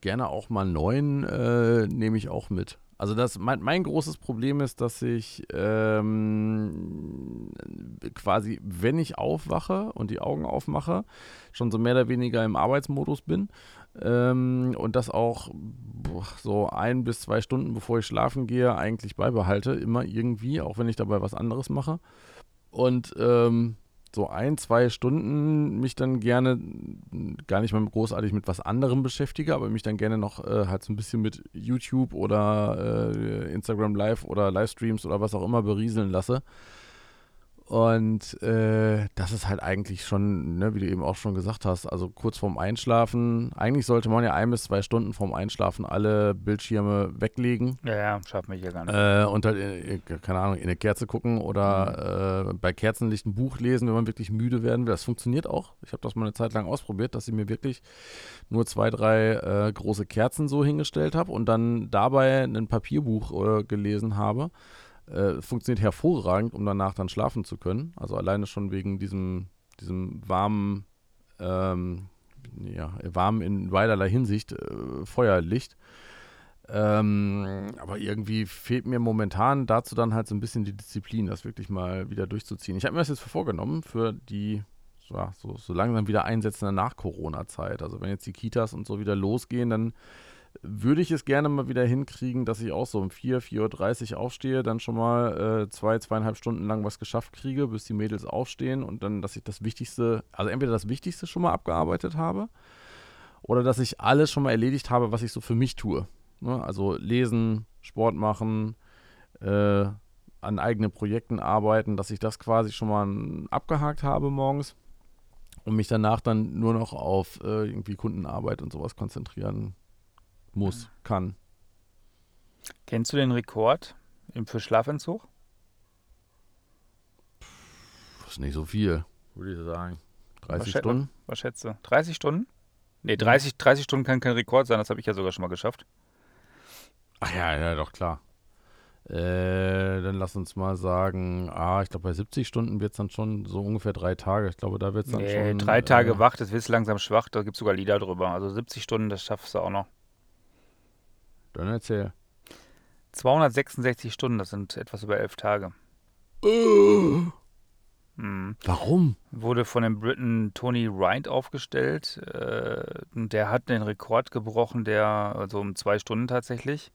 gerne auch mal neun, äh, nehme ich auch mit. Also das, mein, mein großes Problem ist, dass ich ähm, quasi, wenn ich aufwache und die Augen aufmache, schon so mehr oder weniger im Arbeitsmodus bin ähm, und das auch boah, so ein bis zwei Stunden bevor ich schlafen gehe eigentlich beibehalte, immer irgendwie, auch wenn ich dabei was anderes mache. Und ähm, so ein, zwei Stunden mich dann gerne gar nicht mal großartig mit was anderem beschäftige, aber mich dann gerne noch äh, halt so ein bisschen mit YouTube oder äh, Instagram Live oder Livestreams oder was auch immer berieseln lasse. Und äh, das ist halt eigentlich schon, ne, wie du eben auch schon gesagt hast, also kurz vorm Einschlafen. Eigentlich sollte man ja ein bis zwei Stunden vorm Einschlafen alle Bildschirme weglegen. Ja, ja, schafft mich ja gar nicht. Äh, und halt, äh, keine Ahnung, in eine Kerze gucken oder mhm. äh, bei Kerzenlicht ein Buch lesen, wenn man wirklich müde werden will. Das funktioniert auch. Ich habe das mal eine Zeit lang ausprobiert, dass ich mir wirklich nur zwei, drei äh, große Kerzen so hingestellt habe und dann dabei ein Papierbuch äh, gelesen habe. Äh, funktioniert hervorragend, um danach dann schlafen zu können. Also alleine schon wegen diesem, diesem warmen, ähm, ja, warm in beiderlei Hinsicht äh, Feuerlicht. Ähm, aber irgendwie fehlt mir momentan dazu dann halt so ein bisschen die Disziplin, das wirklich mal wieder durchzuziehen. Ich habe mir das jetzt vorgenommen für die ja, so, so langsam wieder einsetzende Nach-Corona-Zeit. Also wenn jetzt die Kitas und so wieder losgehen, dann würde ich es gerne mal wieder hinkriegen, dass ich auch so um 4, 4.30 Uhr aufstehe, dann schon mal äh, zwei, zweieinhalb Stunden lang was geschafft kriege, bis die Mädels aufstehen und dann, dass ich das Wichtigste, also entweder das Wichtigste schon mal abgearbeitet habe oder dass ich alles schon mal erledigt habe, was ich so für mich tue. Ne? Also lesen, Sport machen, äh, an eigenen Projekten arbeiten, dass ich das quasi schon mal abgehakt habe morgens und mich danach dann nur noch auf äh, irgendwie Kundenarbeit und sowas konzentrieren muss, kann. Kennst du den Rekord für Schlafentzug? Das ist nicht so viel, würde ich sagen. 30 was Stunden? Was schätzt du? 30 Stunden? Nee, 30, 30 Stunden kann kein Rekord sein, das habe ich ja sogar schon mal geschafft. Ach ja, ja, doch klar. Äh, dann lass uns mal sagen, ah, ich glaube bei 70 Stunden wird es dann schon so ungefähr drei Tage. Ich glaube, da wird es dann nee, schon. Drei Tage äh, wach, das wird langsam schwach, da gibt es sogar Lieder drüber. Also 70 Stunden, das schaffst du auch noch. Dann erzähl. 266 Stunden, das sind etwas über elf Tage. Uh. Mhm. Warum? Wurde von dem Briten Tony Wright aufgestellt. Äh, der hat den Rekord gebrochen, der, also um zwei Stunden tatsächlich.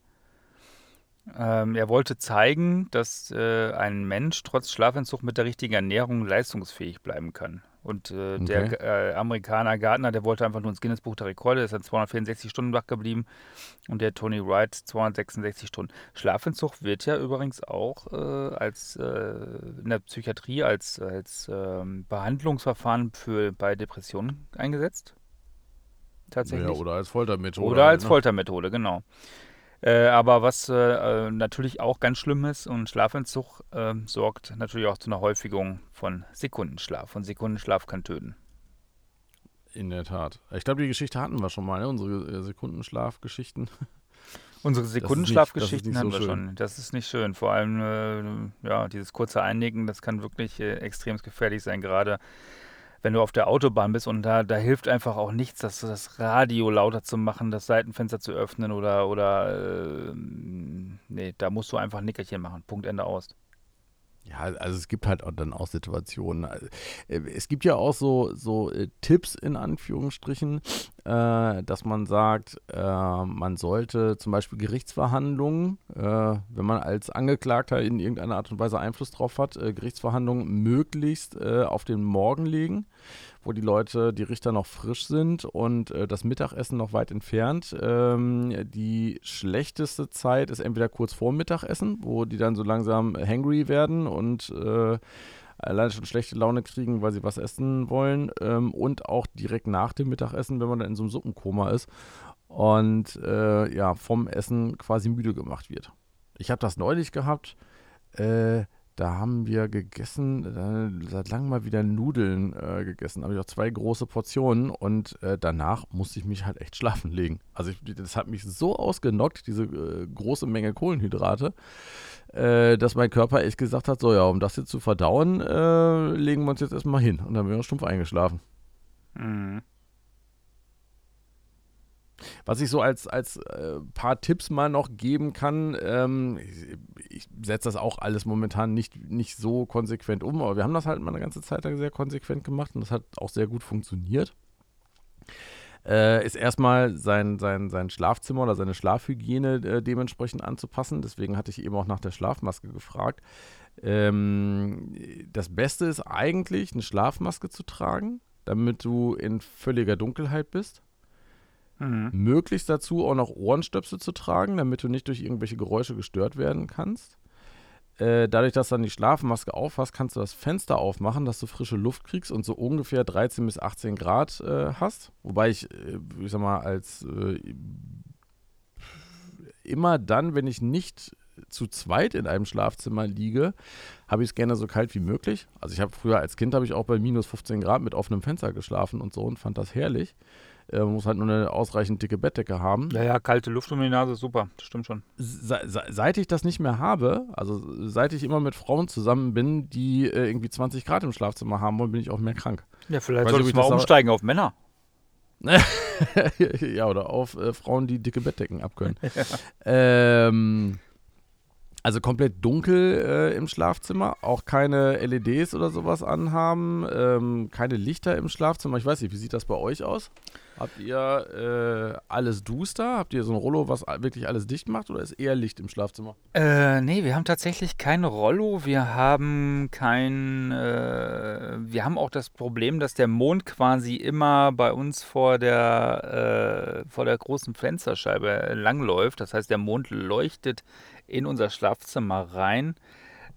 Ähm, er wollte zeigen, dass äh, ein Mensch trotz Schlafentzug mit der richtigen Ernährung leistungsfähig bleiben kann. Und äh, okay. der äh, Amerikaner Gardner, der wollte einfach nur ins Guinness Buch der Rekorde, ist dann 264 Stunden wach geblieben. Und der Tony Wright 266 Stunden. Schlafentzug wird ja übrigens auch äh, als äh, in der Psychiatrie als, als ähm, Behandlungsverfahren für, bei Depressionen eingesetzt. Tatsächlich. Ja, oder als Foltermethode. Oder als ne? Foltermethode, genau. Äh, aber was äh, natürlich auch ganz schlimm ist und Schlafentzug äh, sorgt natürlich auch zu einer Häufigung von Sekundenschlaf. Und Sekundenschlaf kann töten. In der Tat. Ich glaube, die Geschichte hatten wir schon mal, ne? unsere äh, Sekundenschlafgeschichten. Unsere Sekundenschlafgeschichten hatten wir schon. Das ist nicht schön. Vor allem, äh, ja, dieses kurze Einnicken, das kann wirklich äh, extrem gefährlich sein, gerade wenn du auf der Autobahn bist und da, da hilft einfach auch nichts, dass das Radio lauter zu machen, das Seitenfenster zu öffnen oder, oder äh, nee, da musst du einfach ein Nickerchen machen. Punkt, Ende aus. Ja, also es gibt halt auch dann auch Situationen. Äh, es gibt ja auch so, so äh, Tipps in Anführungsstrichen, äh, dass man sagt, äh, man sollte zum Beispiel Gerichtsverhandlungen, äh, wenn man als Angeklagter in irgendeiner Art und Weise Einfluss drauf hat, äh, Gerichtsverhandlungen möglichst auf den Morgen legen, wo die Leute, die Richter noch frisch sind und äh, das Mittagessen noch weit entfernt. Ähm, die schlechteste Zeit ist entweder kurz vor Mittagessen, wo die dann so langsam hangry werden und alleine schon schlechte Laune kriegen, weil sie was essen wollen. Ähm, und auch direkt nach dem Mittagessen, wenn man dann in so einem Suppenkoma ist und äh, ja, vom Essen quasi müde gemacht wird. Ich habe das neulich gehabt. Äh, da haben wir gegessen, äh, seit langem mal wieder Nudeln äh, gegessen. Habe ich auch zwei große Portionen und äh, danach musste ich mich halt echt schlafen legen. Also ich, das hat mich so ausgenockt, diese äh, große Menge Kohlenhydrate, äh, dass mein Körper echt gesagt hat, so ja, um das jetzt zu verdauen, äh, legen wir uns jetzt erstmal hin. Und dann bin ich stumpf eingeschlafen. Mhm. Was ich so als, als äh, paar Tipps mal noch geben kann, ähm, ich, ich setze das auch alles momentan nicht, nicht so konsequent um, aber wir haben das halt mal eine ganze Zeit lang sehr konsequent gemacht und das hat auch sehr gut funktioniert. Äh, ist erstmal sein, sein, sein Schlafzimmer oder seine Schlafhygiene äh, dementsprechend anzupassen. Deswegen hatte ich eben auch nach der Schlafmaske gefragt. Ähm, das Beste ist eigentlich, eine Schlafmaske zu tragen, damit du in völliger Dunkelheit bist. Mhm. Möglichst dazu auch noch Ohrenstöpsel zu tragen, damit du nicht durch irgendwelche Geräusche gestört werden kannst. Äh, dadurch, dass du dann die Schlafmaske aufhast, kannst du das Fenster aufmachen, dass du frische Luft kriegst und so ungefähr 13 bis 18 Grad äh, hast. Wobei ich, äh, ich sag mal, als äh, immer dann, wenn ich nicht zu zweit in einem Schlafzimmer liege, habe ich es gerne so kalt wie möglich. Also ich habe früher als Kind habe ich auch bei minus 15 Grad mit offenem Fenster geschlafen und so und fand das herrlich. Äh, man muss halt nur eine ausreichend dicke Bettdecke haben. Ja, ja, kalte Luft um die Nase, super, das stimmt schon. Se seit ich das nicht mehr habe, also seit ich immer mit Frauen zusammen bin, die äh, irgendwie 20 Grad im Schlafzimmer haben wollen, bin ich auch mehr krank. Ja, vielleicht solltest du mal umsteigen auf Männer. ja, oder auf äh, Frauen, die dicke Bettdecken abkönnen. ja. ähm, also komplett dunkel äh, im Schlafzimmer, auch keine LEDs oder sowas anhaben, ähm, keine Lichter im Schlafzimmer. Ich weiß nicht, wie sieht das bei euch aus? Habt ihr äh, alles duster? Habt ihr so ein Rollo, was wirklich alles dicht macht oder ist eher Licht im Schlafzimmer? Äh, nee, wir haben tatsächlich kein Rollo. Wir haben kein. Äh, wir haben auch das Problem, dass der Mond quasi immer bei uns vor der, äh, vor der großen Fensterscheibe langläuft. Das heißt, der Mond leuchtet in unser Schlafzimmer rein.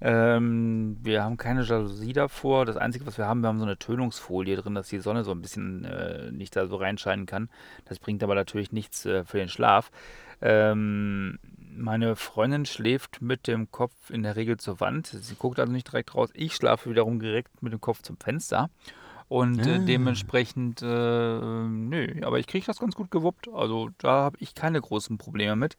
Ähm, wir haben keine Jalousie davor. Das Einzige, was wir haben, wir haben so eine Tönungsfolie drin, dass die Sonne so ein bisschen äh, nicht da so reinscheinen kann. Das bringt aber natürlich nichts äh, für den Schlaf. Ähm, meine Freundin schläft mit dem Kopf in der Regel zur Wand. Sie guckt also nicht direkt raus. Ich schlafe wiederum direkt mit dem Kopf zum Fenster. Und äh, ah. dementsprechend, äh, nö, aber ich kriege das ganz gut gewuppt. Also da habe ich keine großen Probleme mit.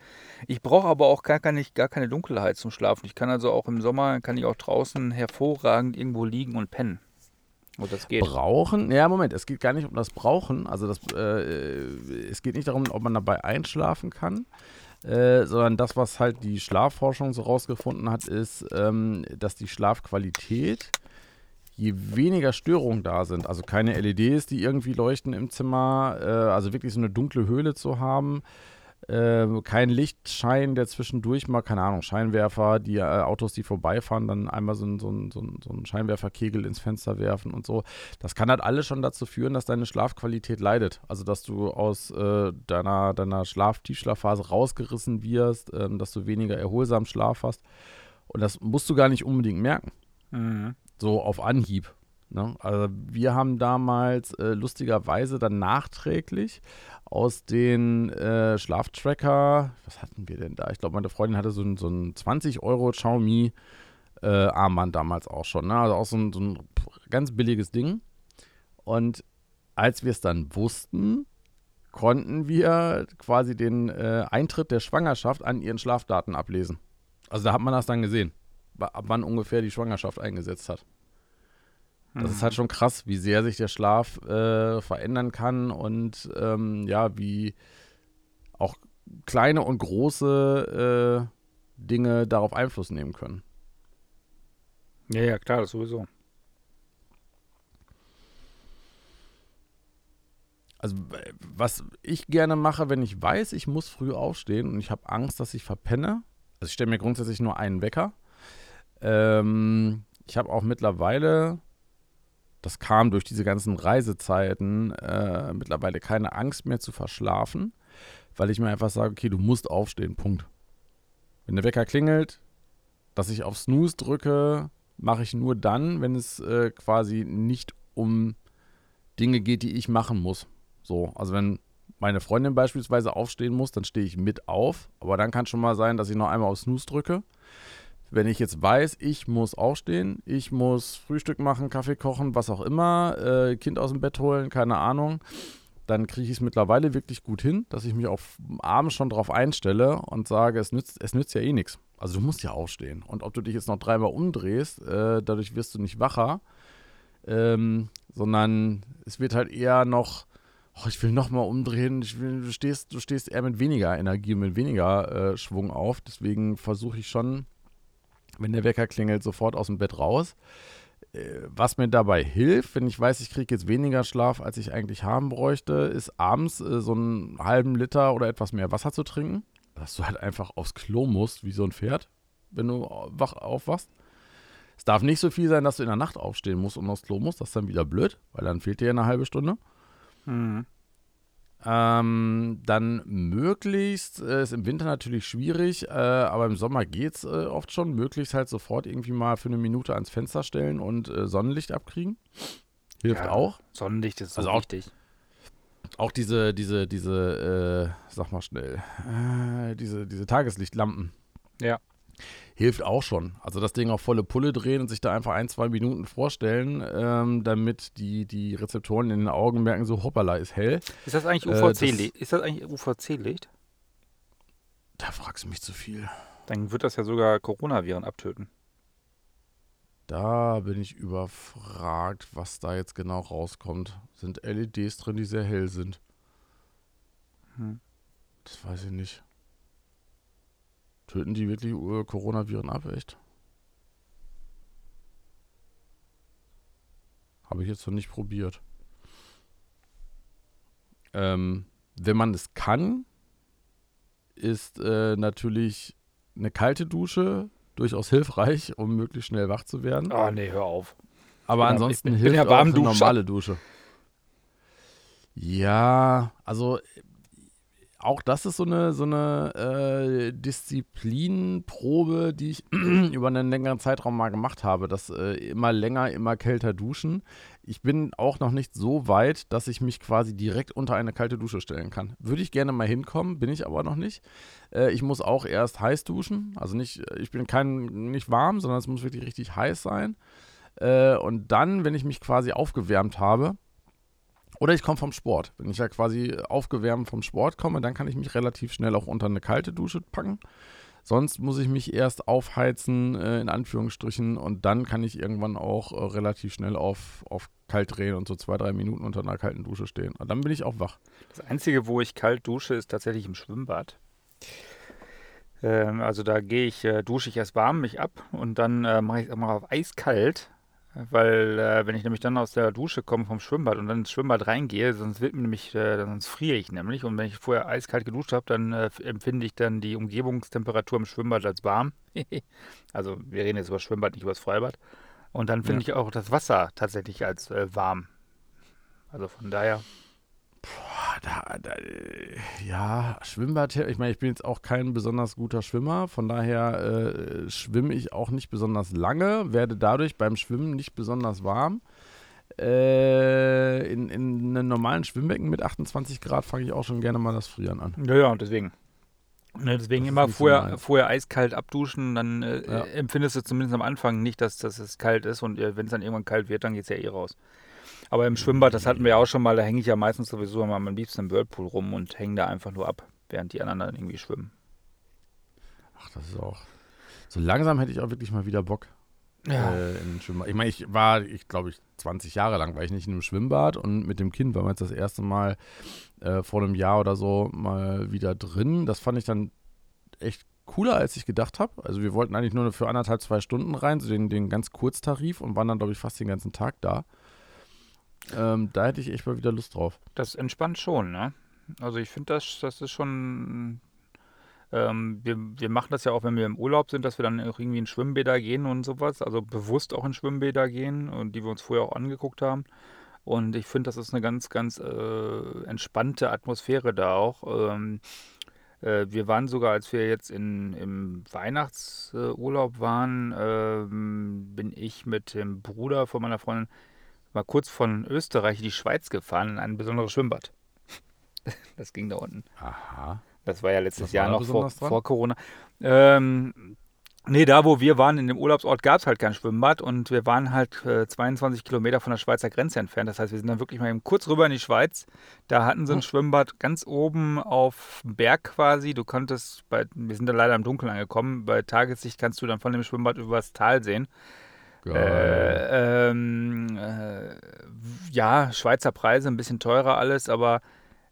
Ich brauche aber auch gar keine, gar keine Dunkelheit zum Schlafen. Ich kann also auch im Sommer, kann ich auch draußen hervorragend irgendwo liegen und pennen. Und das geht. Brauchen? Ja, Moment, es geht gar nicht um das Brauchen. Also das, äh, es geht nicht darum, ob man dabei einschlafen kann. Äh, sondern das, was halt die Schlafforschung so rausgefunden hat, ist, ähm, dass die Schlafqualität je weniger Störungen da sind, also keine LEDs, die irgendwie leuchten im Zimmer, äh, also wirklich so eine dunkle Höhle zu haben, äh, kein Lichtschein, der zwischendurch mal, keine Ahnung, Scheinwerfer, die äh, Autos, die vorbeifahren, dann einmal so, so, so, so einen Scheinwerferkegel ins Fenster werfen und so. Das kann halt alles schon dazu führen, dass deine Schlafqualität leidet. Also, dass du aus äh, deiner, deiner Schlaf Tiefschlafphase rausgerissen wirst, ähm, dass du weniger erholsamen Schlaf hast. Und das musst du gar nicht unbedingt merken. Mhm. So auf Anhieb. Ne? Also wir haben damals äh, lustigerweise dann nachträglich aus den äh, Schlaftracker, was hatten wir denn da? Ich glaube, meine Freundin hatte so ein, so ein 20 Euro Xiaomi äh, Armband damals auch schon. Ne? Also auch so ein, so ein ganz billiges Ding. Und als wir es dann wussten, konnten wir quasi den äh, Eintritt der Schwangerschaft an ihren Schlafdaten ablesen. Also da hat man das dann gesehen ab wann ungefähr die Schwangerschaft eingesetzt hat. Das mhm. ist halt schon krass, wie sehr sich der Schlaf äh, verändern kann und ähm, ja, wie auch kleine und große äh, Dinge darauf Einfluss nehmen können. Ja, ja, klar, das sowieso. also was ich gerne mache, wenn ich weiß, ich muss früh aufstehen und ich habe Angst, dass ich verpenne. Also ich stelle mir grundsätzlich nur einen Wecker. Ähm, ich habe auch mittlerweile, das kam durch diese ganzen Reisezeiten, äh, mittlerweile keine Angst mehr zu verschlafen, weil ich mir einfach sage, okay, du musst aufstehen, Punkt. Wenn der Wecker klingelt, dass ich auf Snooze drücke, mache ich nur dann, wenn es äh, quasi nicht um Dinge geht, die ich machen muss. So, also wenn meine Freundin beispielsweise aufstehen muss, dann stehe ich mit auf. Aber dann kann schon mal sein, dass ich noch einmal auf Snooze drücke. Wenn ich jetzt weiß, ich muss aufstehen, ich muss Frühstück machen, Kaffee kochen, was auch immer, äh, Kind aus dem Bett holen, keine Ahnung, dann kriege ich es mittlerweile wirklich gut hin, dass ich mich auf abends schon darauf einstelle und sage, es nützt, es nützt ja eh nichts. Also du musst ja aufstehen. Und ob du dich jetzt noch dreimal umdrehst, äh, dadurch wirst du nicht wacher, ähm, sondern es wird halt eher noch, oh, ich will nochmal umdrehen. Will, du, stehst, du stehst eher mit weniger Energie, mit weniger äh, Schwung auf. Deswegen versuche ich schon, wenn der Wecker klingelt, sofort aus dem Bett raus. Äh, was mir dabei hilft, wenn ich weiß, ich kriege jetzt weniger Schlaf, als ich eigentlich haben bräuchte, ist abends äh, so einen halben Liter oder etwas mehr Wasser zu trinken dass du halt einfach aufs Klo musst, wie so ein Pferd, wenn du wach aufwachst. Es darf nicht so viel sein, dass du in der Nacht aufstehen musst und aufs Klo musst. Das ist dann wieder blöd, weil dann fehlt dir eine halbe Stunde. Mhm. Ähm, dann möglichst, äh, ist im Winter natürlich schwierig, äh, aber im Sommer geht es äh, oft schon, möglichst halt sofort irgendwie mal für eine Minute ans Fenster stellen und äh, Sonnenlicht abkriegen. Hilft ja, auch. Sonnenlicht ist so also wichtig. Auch, auch diese, diese, diese, äh, sag mal schnell, äh, diese, diese Tageslichtlampen. Ja. Hilft auch schon. Also das Ding auf volle Pulle drehen und sich da einfach ein, zwei Minuten vorstellen, ähm, damit die, die Rezeptoren in den Augen merken, so hoppala, ist hell. Ist das eigentlich UVC-Licht? Äh, ist das eigentlich UVC-Licht? Da fragst du mich zu viel. Dann wird das ja sogar Coronaviren abtöten. Da bin ich überfragt, was da jetzt genau rauskommt. Sind LEDs drin, die sehr hell sind? Hm. Das weiß ich nicht. Töten die wirklich Coronaviren ab, echt? Habe ich jetzt noch nicht probiert. Ähm, wenn man es kann, ist äh, natürlich eine kalte Dusche durchaus hilfreich, um möglichst schnell wach zu werden. Ah, oh, nee, hör auf. Aber bin ansonsten bin, hilft ja auch eine normale Dusche. Ja, also auch das ist so eine, so eine äh, Disziplinprobe, die ich über einen längeren Zeitraum mal gemacht habe. Das äh, immer länger, immer kälter duschen. Ich bin auch noch nicht so weit, dass ich mich quasi direkt unter eine kalte Dusche stellen kann. Würde ich gerne mal hinkommen, bin ich aber noch nicht. Äh, ich muss auch erst heiß duschen. Also nicht, ich bin kein, nicht warm, sondern es muss wirklich richtig heiß sein. Äh, und dann, wenn ich mich quasi aufgewärmt habe, oder ich komme vom Sport. Wenn ich ja quasi aufgewärmt vom Sport komme, dann kann ich mich relativ schnell auch unter eine kalte Dusche packen. Sonst muss ich mich erst aufheizen, äh, in Anführungsstrichen, und dann kann ich irgendwann auch äh, relativ schnell auf, auf kalt drehen und so zwei, drei Minuten unter einer kalten Dusche stehen. Und dann bin ich auch wach. Das Einzige, wo ich kalt dusche, ist tatsächlich im Schwimmbad. Ähm, also da gehe ich, äh, dusche ich erst warm mich ab und dann äh, mache ich es auch mal auf eiskalt weil äh, wenn ich nämlich dann aus der Dusche komme vom Schwimmbad und dann ins Schwimmbad reingehe, sonst wird mir nämlich, äh, sonst friere ich nämlich. Und wenn ich vorher eiskalt geduscht habe, dann äh, empfinde ich dann die Umgebungstemperatur im Schwimmbad als warm. also wir reden jetzt über das Schwimmbad, nicht über das Freibad. Und dann finde ja. ich auch das Wasser tatsächlich als äh, warm. Also von daher. Boah, da, da, ja, Schwimmbad, ich meine, ich bin jetzt auch kein besonders guter Schwimmer, von daher äh, schwimme ich auch nicht besonders lange, werde dadurch beim Schwimmen nicht besonders warm. Äh, in, in einem normalen Schwimmbecken mit 28 Grad fange ich auch schon gerne mal das Frieren an. Ja, ja, und deswegen. Ne, deswegen immer vorher, vorher eiskalt abduschen, dann äh, ja. empfindest du zumindest am Anfang nicht, dass, dass es kalt ist und wenn es dann irgendwann kalt wird, dann geht es ja eh raus. Aber im Schwimmbad, das hatten wir ja auch schon mal, da hänge ich ja meistens sowieso immer am liebsten im Whirlpool rum und hänge da einfach nur ab, während die anderen dann irgendwie schwimmen. Ach, das ist auch. So langsam hätte ich auch wirklich mal wieder Bock. Ja. Äh, in Schwimmbad. Ich meine, ich war, ich glaube, ich 20 Jahre lang war ich nicht in einem Schwimmbad und mit dem Kind waren wir jetzt das erste Mal äh, vor einem Jahr oder so mal wieder drin. Das fand ich dann echt cooler, als ich gedacht habe. Also wir wollten eigentlich nur für anderthalb, zwei Stunden rein, so den, den ganz Kurztarif und waren dann, glaube ich, fast den ganzen Tag da. Ähm, da hätte ich echt mal wieder Lust drauf. Das entspannt schon, ne? Also ich finde das, das ist schon. Ähm, wir, wir machen das ja auch, wenn wir im Urlaub sind, dass wir dann auch irgendwie in Schwimmbäder gehen und sowas. Also bewusst auch in Schwimmbäder gehen und die wir uns vorher auch angeguckt haben. Und ich finde, das ist eine ganz, ganz äh, entspannte Atmosphäre da auch. Ähm, äh, wir waren sogar, als wir jetzt in, im Weihnachtsurlaub waren, ähm, bin ich mit dem Bruder von meiner Freundin mal kurz von Österreich in die Schweiz gefahren, in ein besonderes Schwimmbad. Das ging da unten. Aha. Das war ja letztes war Jahr noch vor, vor Corona. Ähm, nee, da wo wir waren, in dem Urlaubsort, gab es halt kein Schwimmbad und wir waren halt äh, 22 Kilometer von der Schweizer Grenze entfernt. Das heißt, wir sind dann wirklich mal eben kurz rüber in die Schweiz. Da hatten sie ein Hm. Schwimmbad ganz oben auf dem Berg quasi. Du konntest, bei, wir sind da leider im Dunkeln angekommen, bei Tageslicht kannst du dann von dem Schwimmbad übers Tal sehen. Äh, ähm, äh, ja, Schweizer Preise, ein bisschen teurer alles, aber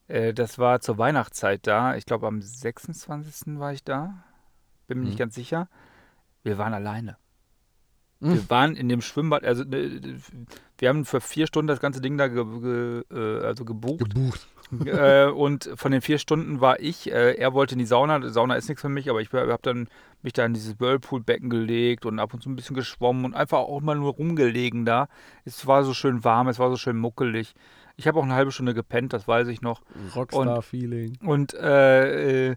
äh, das war zur Weihnachtszeit da. Ich glaube, am 26. war ich da. Bin mir nicht Mhm. ganz sicher. Wir waren alleine. Mhm. Wir waren in dem Schwimmbad, also äh, wir haben für vier Stunden das ganze Ding da ge, ge, äh, also gebucht. Gebucht. Äh, und von den vier Stunden war ich, äh, er wollte in die Sauna, Sauna ist nichts für mich, aber ich habe dann mich da in dieses Whirlpool-Becken gelegt und ab und zu ein bisschen geschwommen und einfach auch mal nur rumgelegen da. Es war so schön warm, es war so schön muckelig. Ich habe auch eine halbe Stunde gepennt, das weiß ich noch. Rockstar-Feeling. Und äh, äh,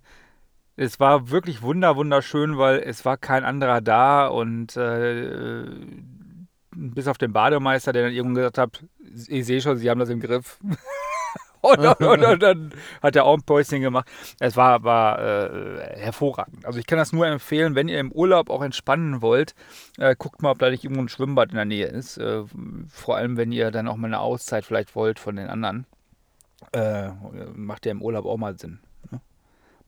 es war wirklich wunder, wunderschön, weil es war kein anderer da und äh, äh, bis auf den Bademeister, der dann irgendwann gesagt hat, ich sehe schon, Sie haben das im Griff. und, und, und, und dann hat er auch ein Päuschen gemacht. Es war, war äh, hervorragend. Also ich kann das nur empfehlen, wenn ihr im Urlaub auch entspannen wollt, äh, guckt mal, ob da nicht irgendwo ein Schwimmbad in der Nähe ist. Äh, vor allem, wenn ihr dann auch mal eine Auszeit vielleicht wollt von den anderen. Äh, macht ja im Urlaub auch mal Sinn. Ne?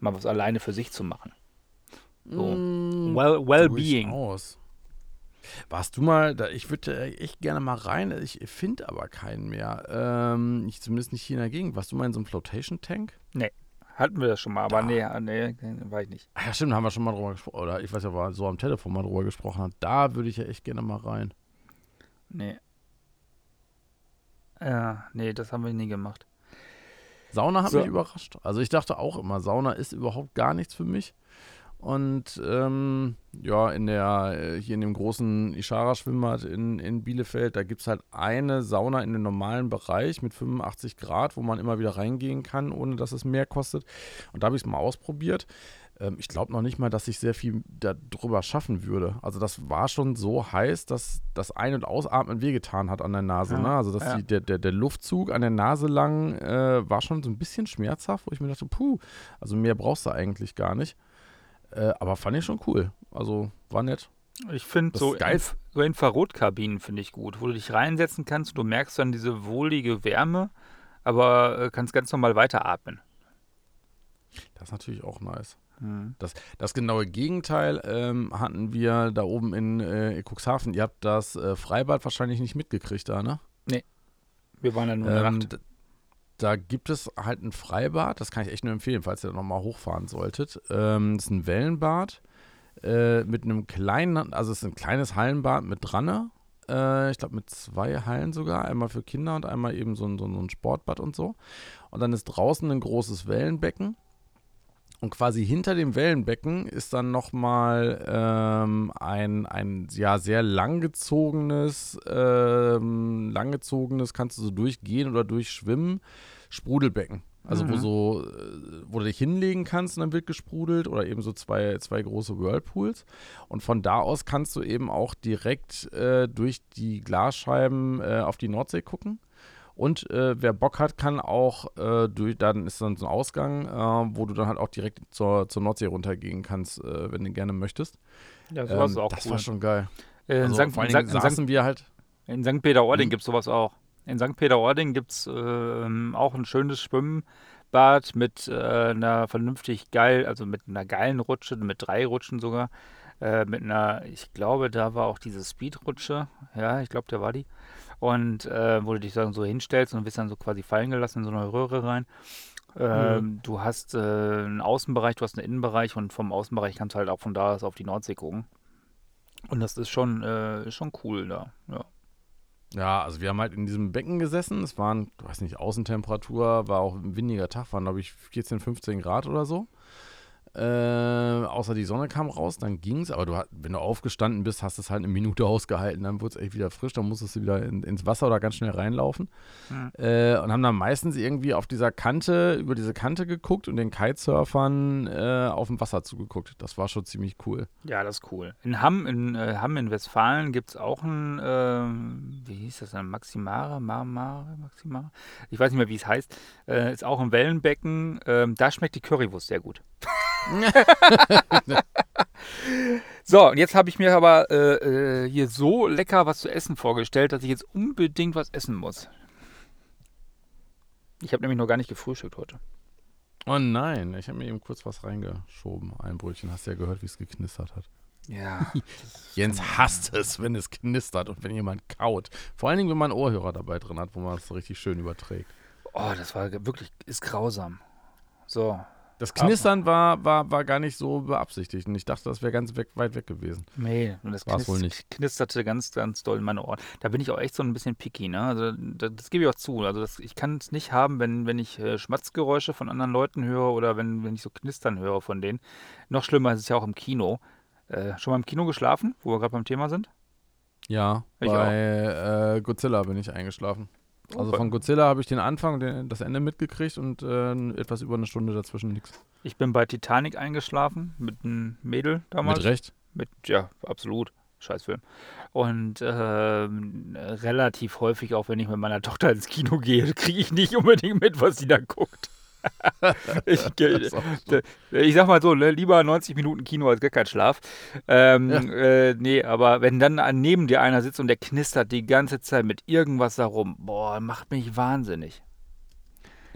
Mal was alleine für sich zu machen. So. Mm, Well, Well-being. Durchaus. Warst du mal, da, ich würde echt gerne mal rein, ich finde aber keinen mehr. Ähm, ich, zumindest nicht hier in der Gegend. Warst du mal in so einem Flotation Tank? Hatten wir das schon mal, aber Da. nee, nee, war ich nicht. Ach ja, stimmt, haben wir schon mal drüber gesprochen. Oder ich weiß ja, war so am Telefon mal drüber gesprochen hat. Da würde ich ja echt gerne mal rein. Nee. Ja, nee, das haben wir nie gemacht. Sauna hat So. mich überrascht. Also ich dachte auch immer, Sauna ist überhaupt gar nichts für mich. Und ähm, ja, in der, äh, hier in dem großen Ishara-Schwimmbad in, in Bielefeld, da gibt es halt eine Sauna in dem normalen Bereich mit 85 Grad, wo man immer wieder reingehen kann, ohne dass es mehr kostet. Und da habe ich es mal ausprobiert. Ähm, ich glaube noch nicht mal, dass ich sehr viel darüber schaffen würde. Also das war schon so heiß, dass das Ein- und Ausatmen wehgetan hat an der Nase. Ja, Ne? Also dass ja. die, der, der, der Luftzug an der Nase lang äh, war schon so ein bisschen schmerzhaft, wo ich mir dachte, puh, also mehr brauchst du eigentlich gar nicht. Äh, aber fand ich schon cool. Also war nett. Ich finde Das so. Inf so Infrarotkabinen finde ich gut, wo du dich reinsetzen kannst du merkst dann diese wohlige Wärme, aber äh, kannst ganz normal weiteratmen. Das ist natürlich auch nice. Mhm. Das genaue Gegenteil ähm, hatten wir da oben in äh, Cuxhaven. Ihr habt das äh, Freibad wahrscheinlich nicht mitgekriegt da, ne? Wir waren ja nur eine Ähm, Nacht. Da gibt es halt ein Freibad, das kann ich echt nur empfehlen, falls ihr da nochmal hochfahren solltet. Ähm, das ist ein Wellenbad äh, mit einem kleinen, also es ist ein kleines Hallenbad mit dran. Äh, ich glaube mit zwei Hallen sogar, einmal für Kinder und einmal eben so, ein- so ein Sportbad und so. Und dann ist draußen ein großes Wellenbecken. Und quasi hinter dem Wellenbecken ist dann nochmal ähm, ein, ein ja, sehr langgezogenes, ähm, langgezogenes, kannst du so durchgehen oder durchschwimmen, Sprudelbecken. Also wo Mhm. so, äh, wo du dich hinlegen kannst und dann wird gesprudelt oder eben so zwei, zwei große Whirlpools. Und von da aus kannst du eben auch direkt äh, durch die Glasscheiben äh, auf die Nordsee gucken. Und äh, wer Bock hat, kann auch äh, durch, dann ist dann so ein Ausgang, äh, wo du dann halt auch direkt zur, zur Nordsee runtergehen kannst, äh, wenn du gerne möchtest. Ja, sowas ist Ähm, auch das cool. war schon geil. Äh, in, Also, St. vor allen in, Dingen saßen wir halt. in St. Peter-Ording Mhm. gibt es sowas auch. In St. Peter-Ording gibt es ähm, auch ein schönes Schwimmbad mit äh, einer vernünftig geil, also mit einer geilen Rutsche, mit drei Rutschen sogar. Äh, mit einer, ich glaube, da war auch diese Speedrutsche. Ja, ich glaube, da war die. Und äh, wo du dich dann so hinstellst und wirst dann so quasi fallen gelassen in so eine Röhre rein. Ähm, Du hast äh, einen Außenbereich, du hast einen Innenbereich und vom Außenbereich kannst du halt auch von da aus auf die Nordsee gucken. Und das ist schon, äh, schon cool da. Ja. Ja, also wir haben halt in diesem Becken gesessen. Es waren, du weiß nicht, Außentemperatur, war auch ein windiger Tag, waren glaube ich 14, 15 Grad oder so. Äh, außer die Sonne kam raus, dann ging es. Aber du, wenn du aufgestanden bist, hast du es halt eine Minute ausgehalten. Dann wurde es echt wieder frisch. Dann musstest du wieder in, ins Wasser oder ganz schnell reinlaufen. Mhm. Äh, und haben dann meistens irgendwie auf dieser Kante, über diese Kante geguckt und den Kitesurfern äh, auf dem Wasser zugeguckt. Das war schon ziemlich cool. Ja, das ist cool. In Hamm in, äh, Hamm in Westfalen gibt es auch ein, ähm, wie hieß das dann? Maximare? Marmare? Maximare? Ich weiß nicht mehr, wie es heißt. Äh, ist auch ein Wellenbecken. Ähm, da schmeckt die Currywurst sehr gut. so, und jetzt habe ich mir aber äh, äh, hier so lecker was zu essen vorgestellt, dass ich jetzt unbedingt was essen muss. Ich habe nämlich noch gar nicht gefrühstückt heute. Oh nein, ich habe mir eben kurz was reingeschoben. Ein Brötchen. Hast du ja gehört, wie es geknistert hat. Ja. Jens hasst es, wenn es knistert und wenn jemand kaut. Vor allen Dingen, wenn man Ohrhörer dabei drin hat, wo man es so richtig schön überträgt. Oh, das war wirklich, ist grausam. So, das Knistern war, war, war gar nicht so beabsichtigt und ich dachte, das wäre ganz weg, weit weg gewesen. Nee, und das War's wohl nicht. knisterte ganz, ganz doll in meine Ohren. Da bin ich auch echt so ein bisschen picky, ne? Also das, das gebe ich auch zu. Also das, ich kann es nicht haben, wenn, wenn ich äh, Schmatzgeräusche von anderen Leuten höre oder wenn, wenn ich so Knistern höre von denen. Noch schlimmer ist es ja auch im Kino. Äh, schon mal im Kino geschlafen, wo wir gerade beim Thema sind? Ja, ich bei äh, Godzilla bin ich eingeschlafen. Also von Godzilla habe ich den Anfang und das Ende mitgekriegt und äh, etwas über eine Stunde dazwischen nichts. Ich bin bei Titanic eingeschlafen mit einem Mädel damals. Mit Recht? Mit, ja, absolut. Scheißfilm. Und äh, relativ häufig, auch wenn ich mit meiner Tochter ins Kino gehe, kriege ich nicht unbedingt mit, was sie da guckt. ich, ich, sag mal so, ne, lieber 90 Minuten Kino als gar kein Schlaf. Ähm, ja. äh, nee, aber wenn dann neben dir einer sitzt und der knistert die ganze Zeit mit irgendwas darum, boah, macht mich wahnsinnig.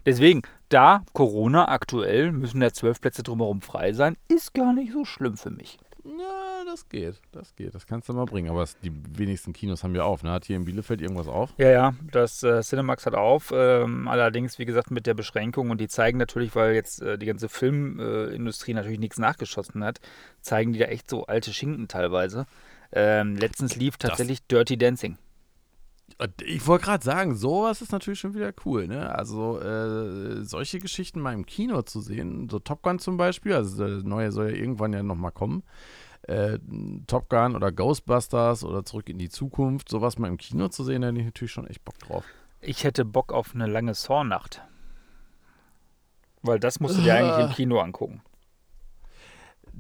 Deswegen, da Corona aktuell, müssen ja zwölf Plätze drumherum frei sein, ist gar nicht so schlimm für mich. Ja, das geht. Das geht. Das kannst du mal bringen. Aber es, die wenigsten Kinos haben ja auf. Ne? Hat hier in Bielefeld irgendwas auf? Ja, ja. Das äh, Cinemax hat auf. Ähm, allerdings, wie gesagt, mit der Beschränkung. Und die zeigen natürlich, weil jetzt äh, die ganze Filmindustrie äh, natürlich nichts nachgeschossen hat, zeigen die da echt so alte Schinken teilweise. Ähm, letztens lief tatsächlich das Dirty Dancing. Ich wollte gerade sagen, sowas ist natürlich schon wieder cool, ne? Also äh, solche Geschichten mal im Kino zu sehen, so Top Gun zum Beispiel, also der neue soll ja irgendwann ja nochmal kommen. Äh, Top Gun oder Ghostbusters oder Zurück in die Zukunft, sowas mal im Kino zu sehen, da hätte ich natürlich schon echt Bock drauf. Ich hätte Bock auf eine lange Saw-Nacht. Weil das musst du dir eigentlich im Kino angucken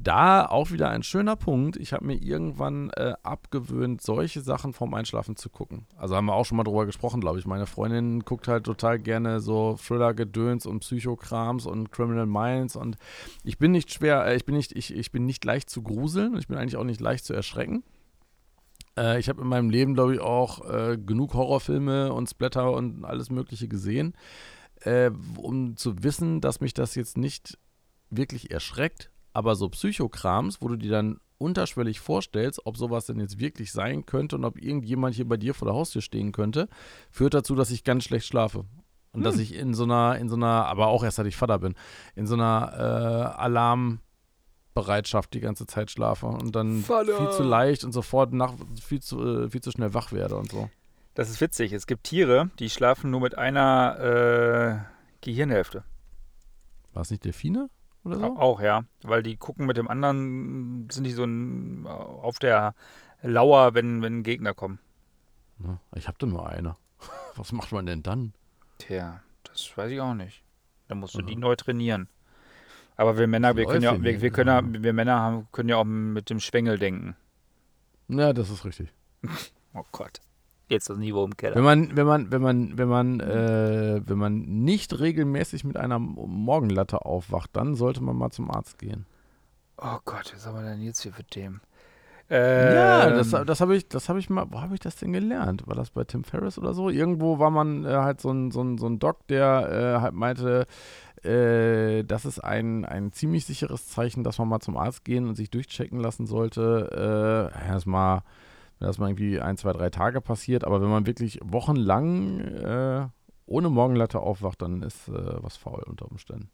da auch wieder ein schöner Punkt. Ich habe mir irgendwann äh, abgewöhnt, solche Sachen vorm Einschlafen zu gucken. Also haben wir auch schon mal drüber gesprochen, glaube ich. Meine Freundin guckt halt total gerne so Thriller-Gedöns und Psychokrams und Criminal Minds und ich bin nicht schwer, äh, ich bin nicht, ich, ich bin nicht leicht zu gruseln und ich bin eigentlich auch nicht leicht zu erschrecken. Äh, ich habe in meinem Leben, glaube ich, auch äh, genug Horrorfilme und Splatter und alles Mögliche gesehen, äh, um zu wissen, dass mich das jetzt nicht wirklich erschreckt, aber so Psychokrams, wo du dir dann unterschwellig vorstellst, ob sowas denn jetzt wirklich sein könnte und ob irgendjemand hier bei dir vor der Haustür stehen könnte, führt dazu, dass ich ganz schlecht schlafe. Und hm. dass ich in so einer, in so einer, aber auch erst seit ich Vater bin, in so einer äh, Alarmbereitschaft die ganze Zeit schlafe und dann Vater. viel zu leicht und sofort nach, viel zu, äh, viel zu schnell wach werde und so. Das ist witzig. Es gibt Tiere, die schlafen nur mit einer äh, Gehirnhälfte. War es nicht Delfine? Oder so? Auch, ja. Weil die gucken mit dem anderen, sind die so ein, auf der Lauer, wenn, wenn Gegner kommen. Ich habe da nur eine. Was macht man denn dann? Tja, das weiß ich auch nicht. Dann musst du Aha. die neu trainieren. Aber wir Männer, wir können ja, wir, wir können ja, wir Männer haben, können ja auch mit dem Schwengel denken. Ja, das ist richtig. oh Gott jetzt das Niveau im Keller. Wenn man, wenn man, wenn man, wenn man, äh, wenn man nicht regelmäßig mit einer Morgenlatte aufwacht, dann sollte man mal zum Arzt gehen. Oh Gott, was haben wir denn jetzt hier für Themen? Ähm, ja, das, das habe ich, das habe ich mal, wo habe ich das denn gelernt? War das bei Tim Ferriss oder so? Irgendwo war man äh, halt so ein, so, ein, so ein Doc, der äh, halt meinte, äh, das ist ein, ein ziemlich sicheres Zeichen, dass man mal zum Arzt gehen und sich durchchecken lassen sollte. Äh, erstmal wenn das mal irgendwie ein, zwei, drei Tage passiert. Aber wenn man wirklich wochenlang äh, ohne Morgenlatte aufwacht, dann ist äh, was faul unter Umständen.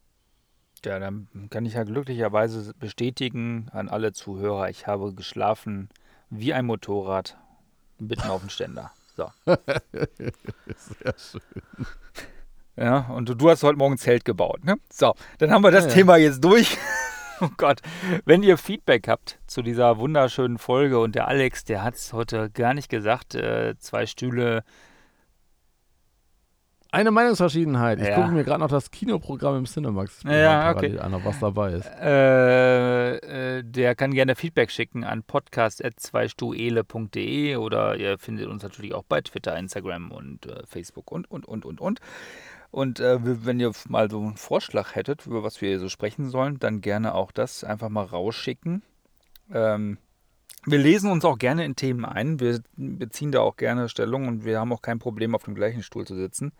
Ja, dann kann ich ja glücklicherweise bestätigen an alle Zuhörer, ich habe geschlafen wie ein Motorrad mitten auf dem Ständer. So. Sehr schön. Ja, und du, du hast heute Morgen ein Zelt gebaut, ne? So, dann haben wir das Ja, ja. Thema jetzt durch. Oh Gott. Wenn ihr Feedback habt zu dieser wunderschönen Folge und der Alex, der hat es heute gar nicht gesagt, äh, zwei Stühle. Eine Meinungsverschiedenheit. Ich Ja. gucke mir gerade noch das Kinoprogramm im Cinemax Ja, parallel an, was dabei ist. Äh, äh, der kann gerne Feedback schicken an podcast.zweistuele.de oder ihr findet uns natürlich auch bei Twitter, Instagram und äh, Facebook und, und, und, und, und. Und äh, wenn ihr mal so einen Vorschlag hättet, über was wir hier so sprechen sollen, dann gerne auch das einfach mal rausschicken. Ähm, wir lesen uns auch gerne in Themen ein. Wir beziehen da auch gerne Stellung und wir haben auch kein Problem, auf dem gleichen Stuhl zu sitzen.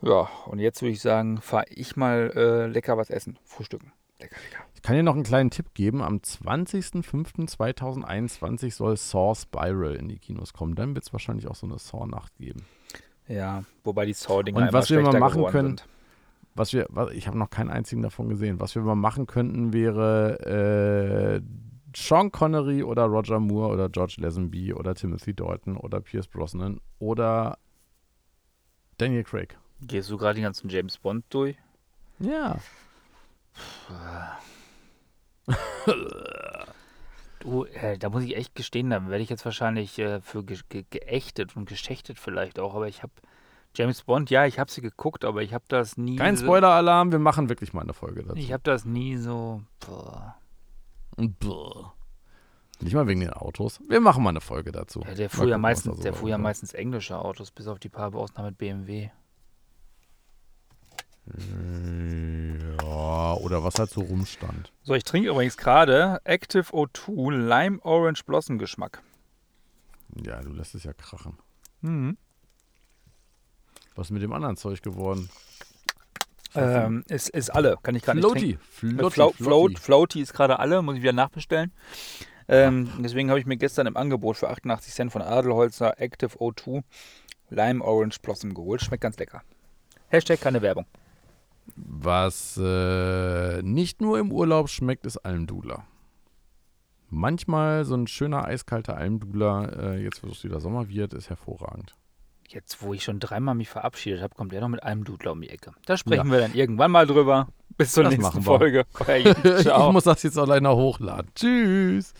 Ja, und jetzt würde ich sagen, fahre ich mal äh, lecker was essen. Frühstücken. Lecker, lecker. Ich kann dir noch einen kleinen Tipp geben. Am 20.05.2021 soll Saw Spiral in die Kinos kommen. Dann wird es wahrscheinlich auch so eine Saw-Nacht geben. Ja, wobei die Saw-Dinger Und was wir mal machen können- sind. Was wir, was, ich habe noch keinen einzigen davon gesehen. Was wir mal machen könnten, wäre äh, Sean Connery oder Roger Moore oder George Lazenby oder Timothy Dalton oder Pierce Brosnan oder Daniel Craig. Gehst du gerade den ganzen James Bond durch? Ja. Du, äh, da muss ich echt gestehen, da werde ich jetzt wahrscheinlich äh, für ge ge geächtet und geschächtet vielleicht auch, aber ich habe James Bond, ja, ich habe sie geguckt, aber ich habe das nie Kein so, Spoiler-Alarm, wir machen wirklich mal eine Folge dazu. Ich habe das nie so. Boah. Bäh. Nicht mal wegen den Autos. Wir machen mal eine Folge dazu. Ja, der fuhr ja meistens, der fuhr ja meistens englische Autos, bis auf die paar Ausnahmen mit BMW. Ja, oder was halt so rumstand. So, ich trinke übrigens gerade Active O2 Lime Orange Blossom Geschmack. Ja, du lässt es ja krachen. Mhm. Was ist mit dem anderen Zeug geworden? Ähm, ist, ist alle, kann ich gar nicht trinken. Floaty. Float, Floaty. Float, Float, Floaty ist gerade alle, muss ich wieder nachbestellen. Ähm, deswegen habe ich mir gestern im Angebot für 88 Cent von Adelholzer Active O2 Lime Orange Blossom geholt. Schmeckt ganz lecker. Hashtag keine Werbung. Was äh, nicht nur im Urlaub schmeckt, ist Almdudler. Manchmal so ein schöner eiskalter Almdudler, äh, jetzt wo es wieder Sommer wird, ist hervorragend. Jetzt, wo ich schon dreimal mich verabschiedet habe, kommt er noch mit einem Dudler um die Ecke. Da sprechen wir dann irgendwann mal drüber. Bis zur Das nächsten. Folge. Ich muss das jetzt alleine hochladen. Tschüss.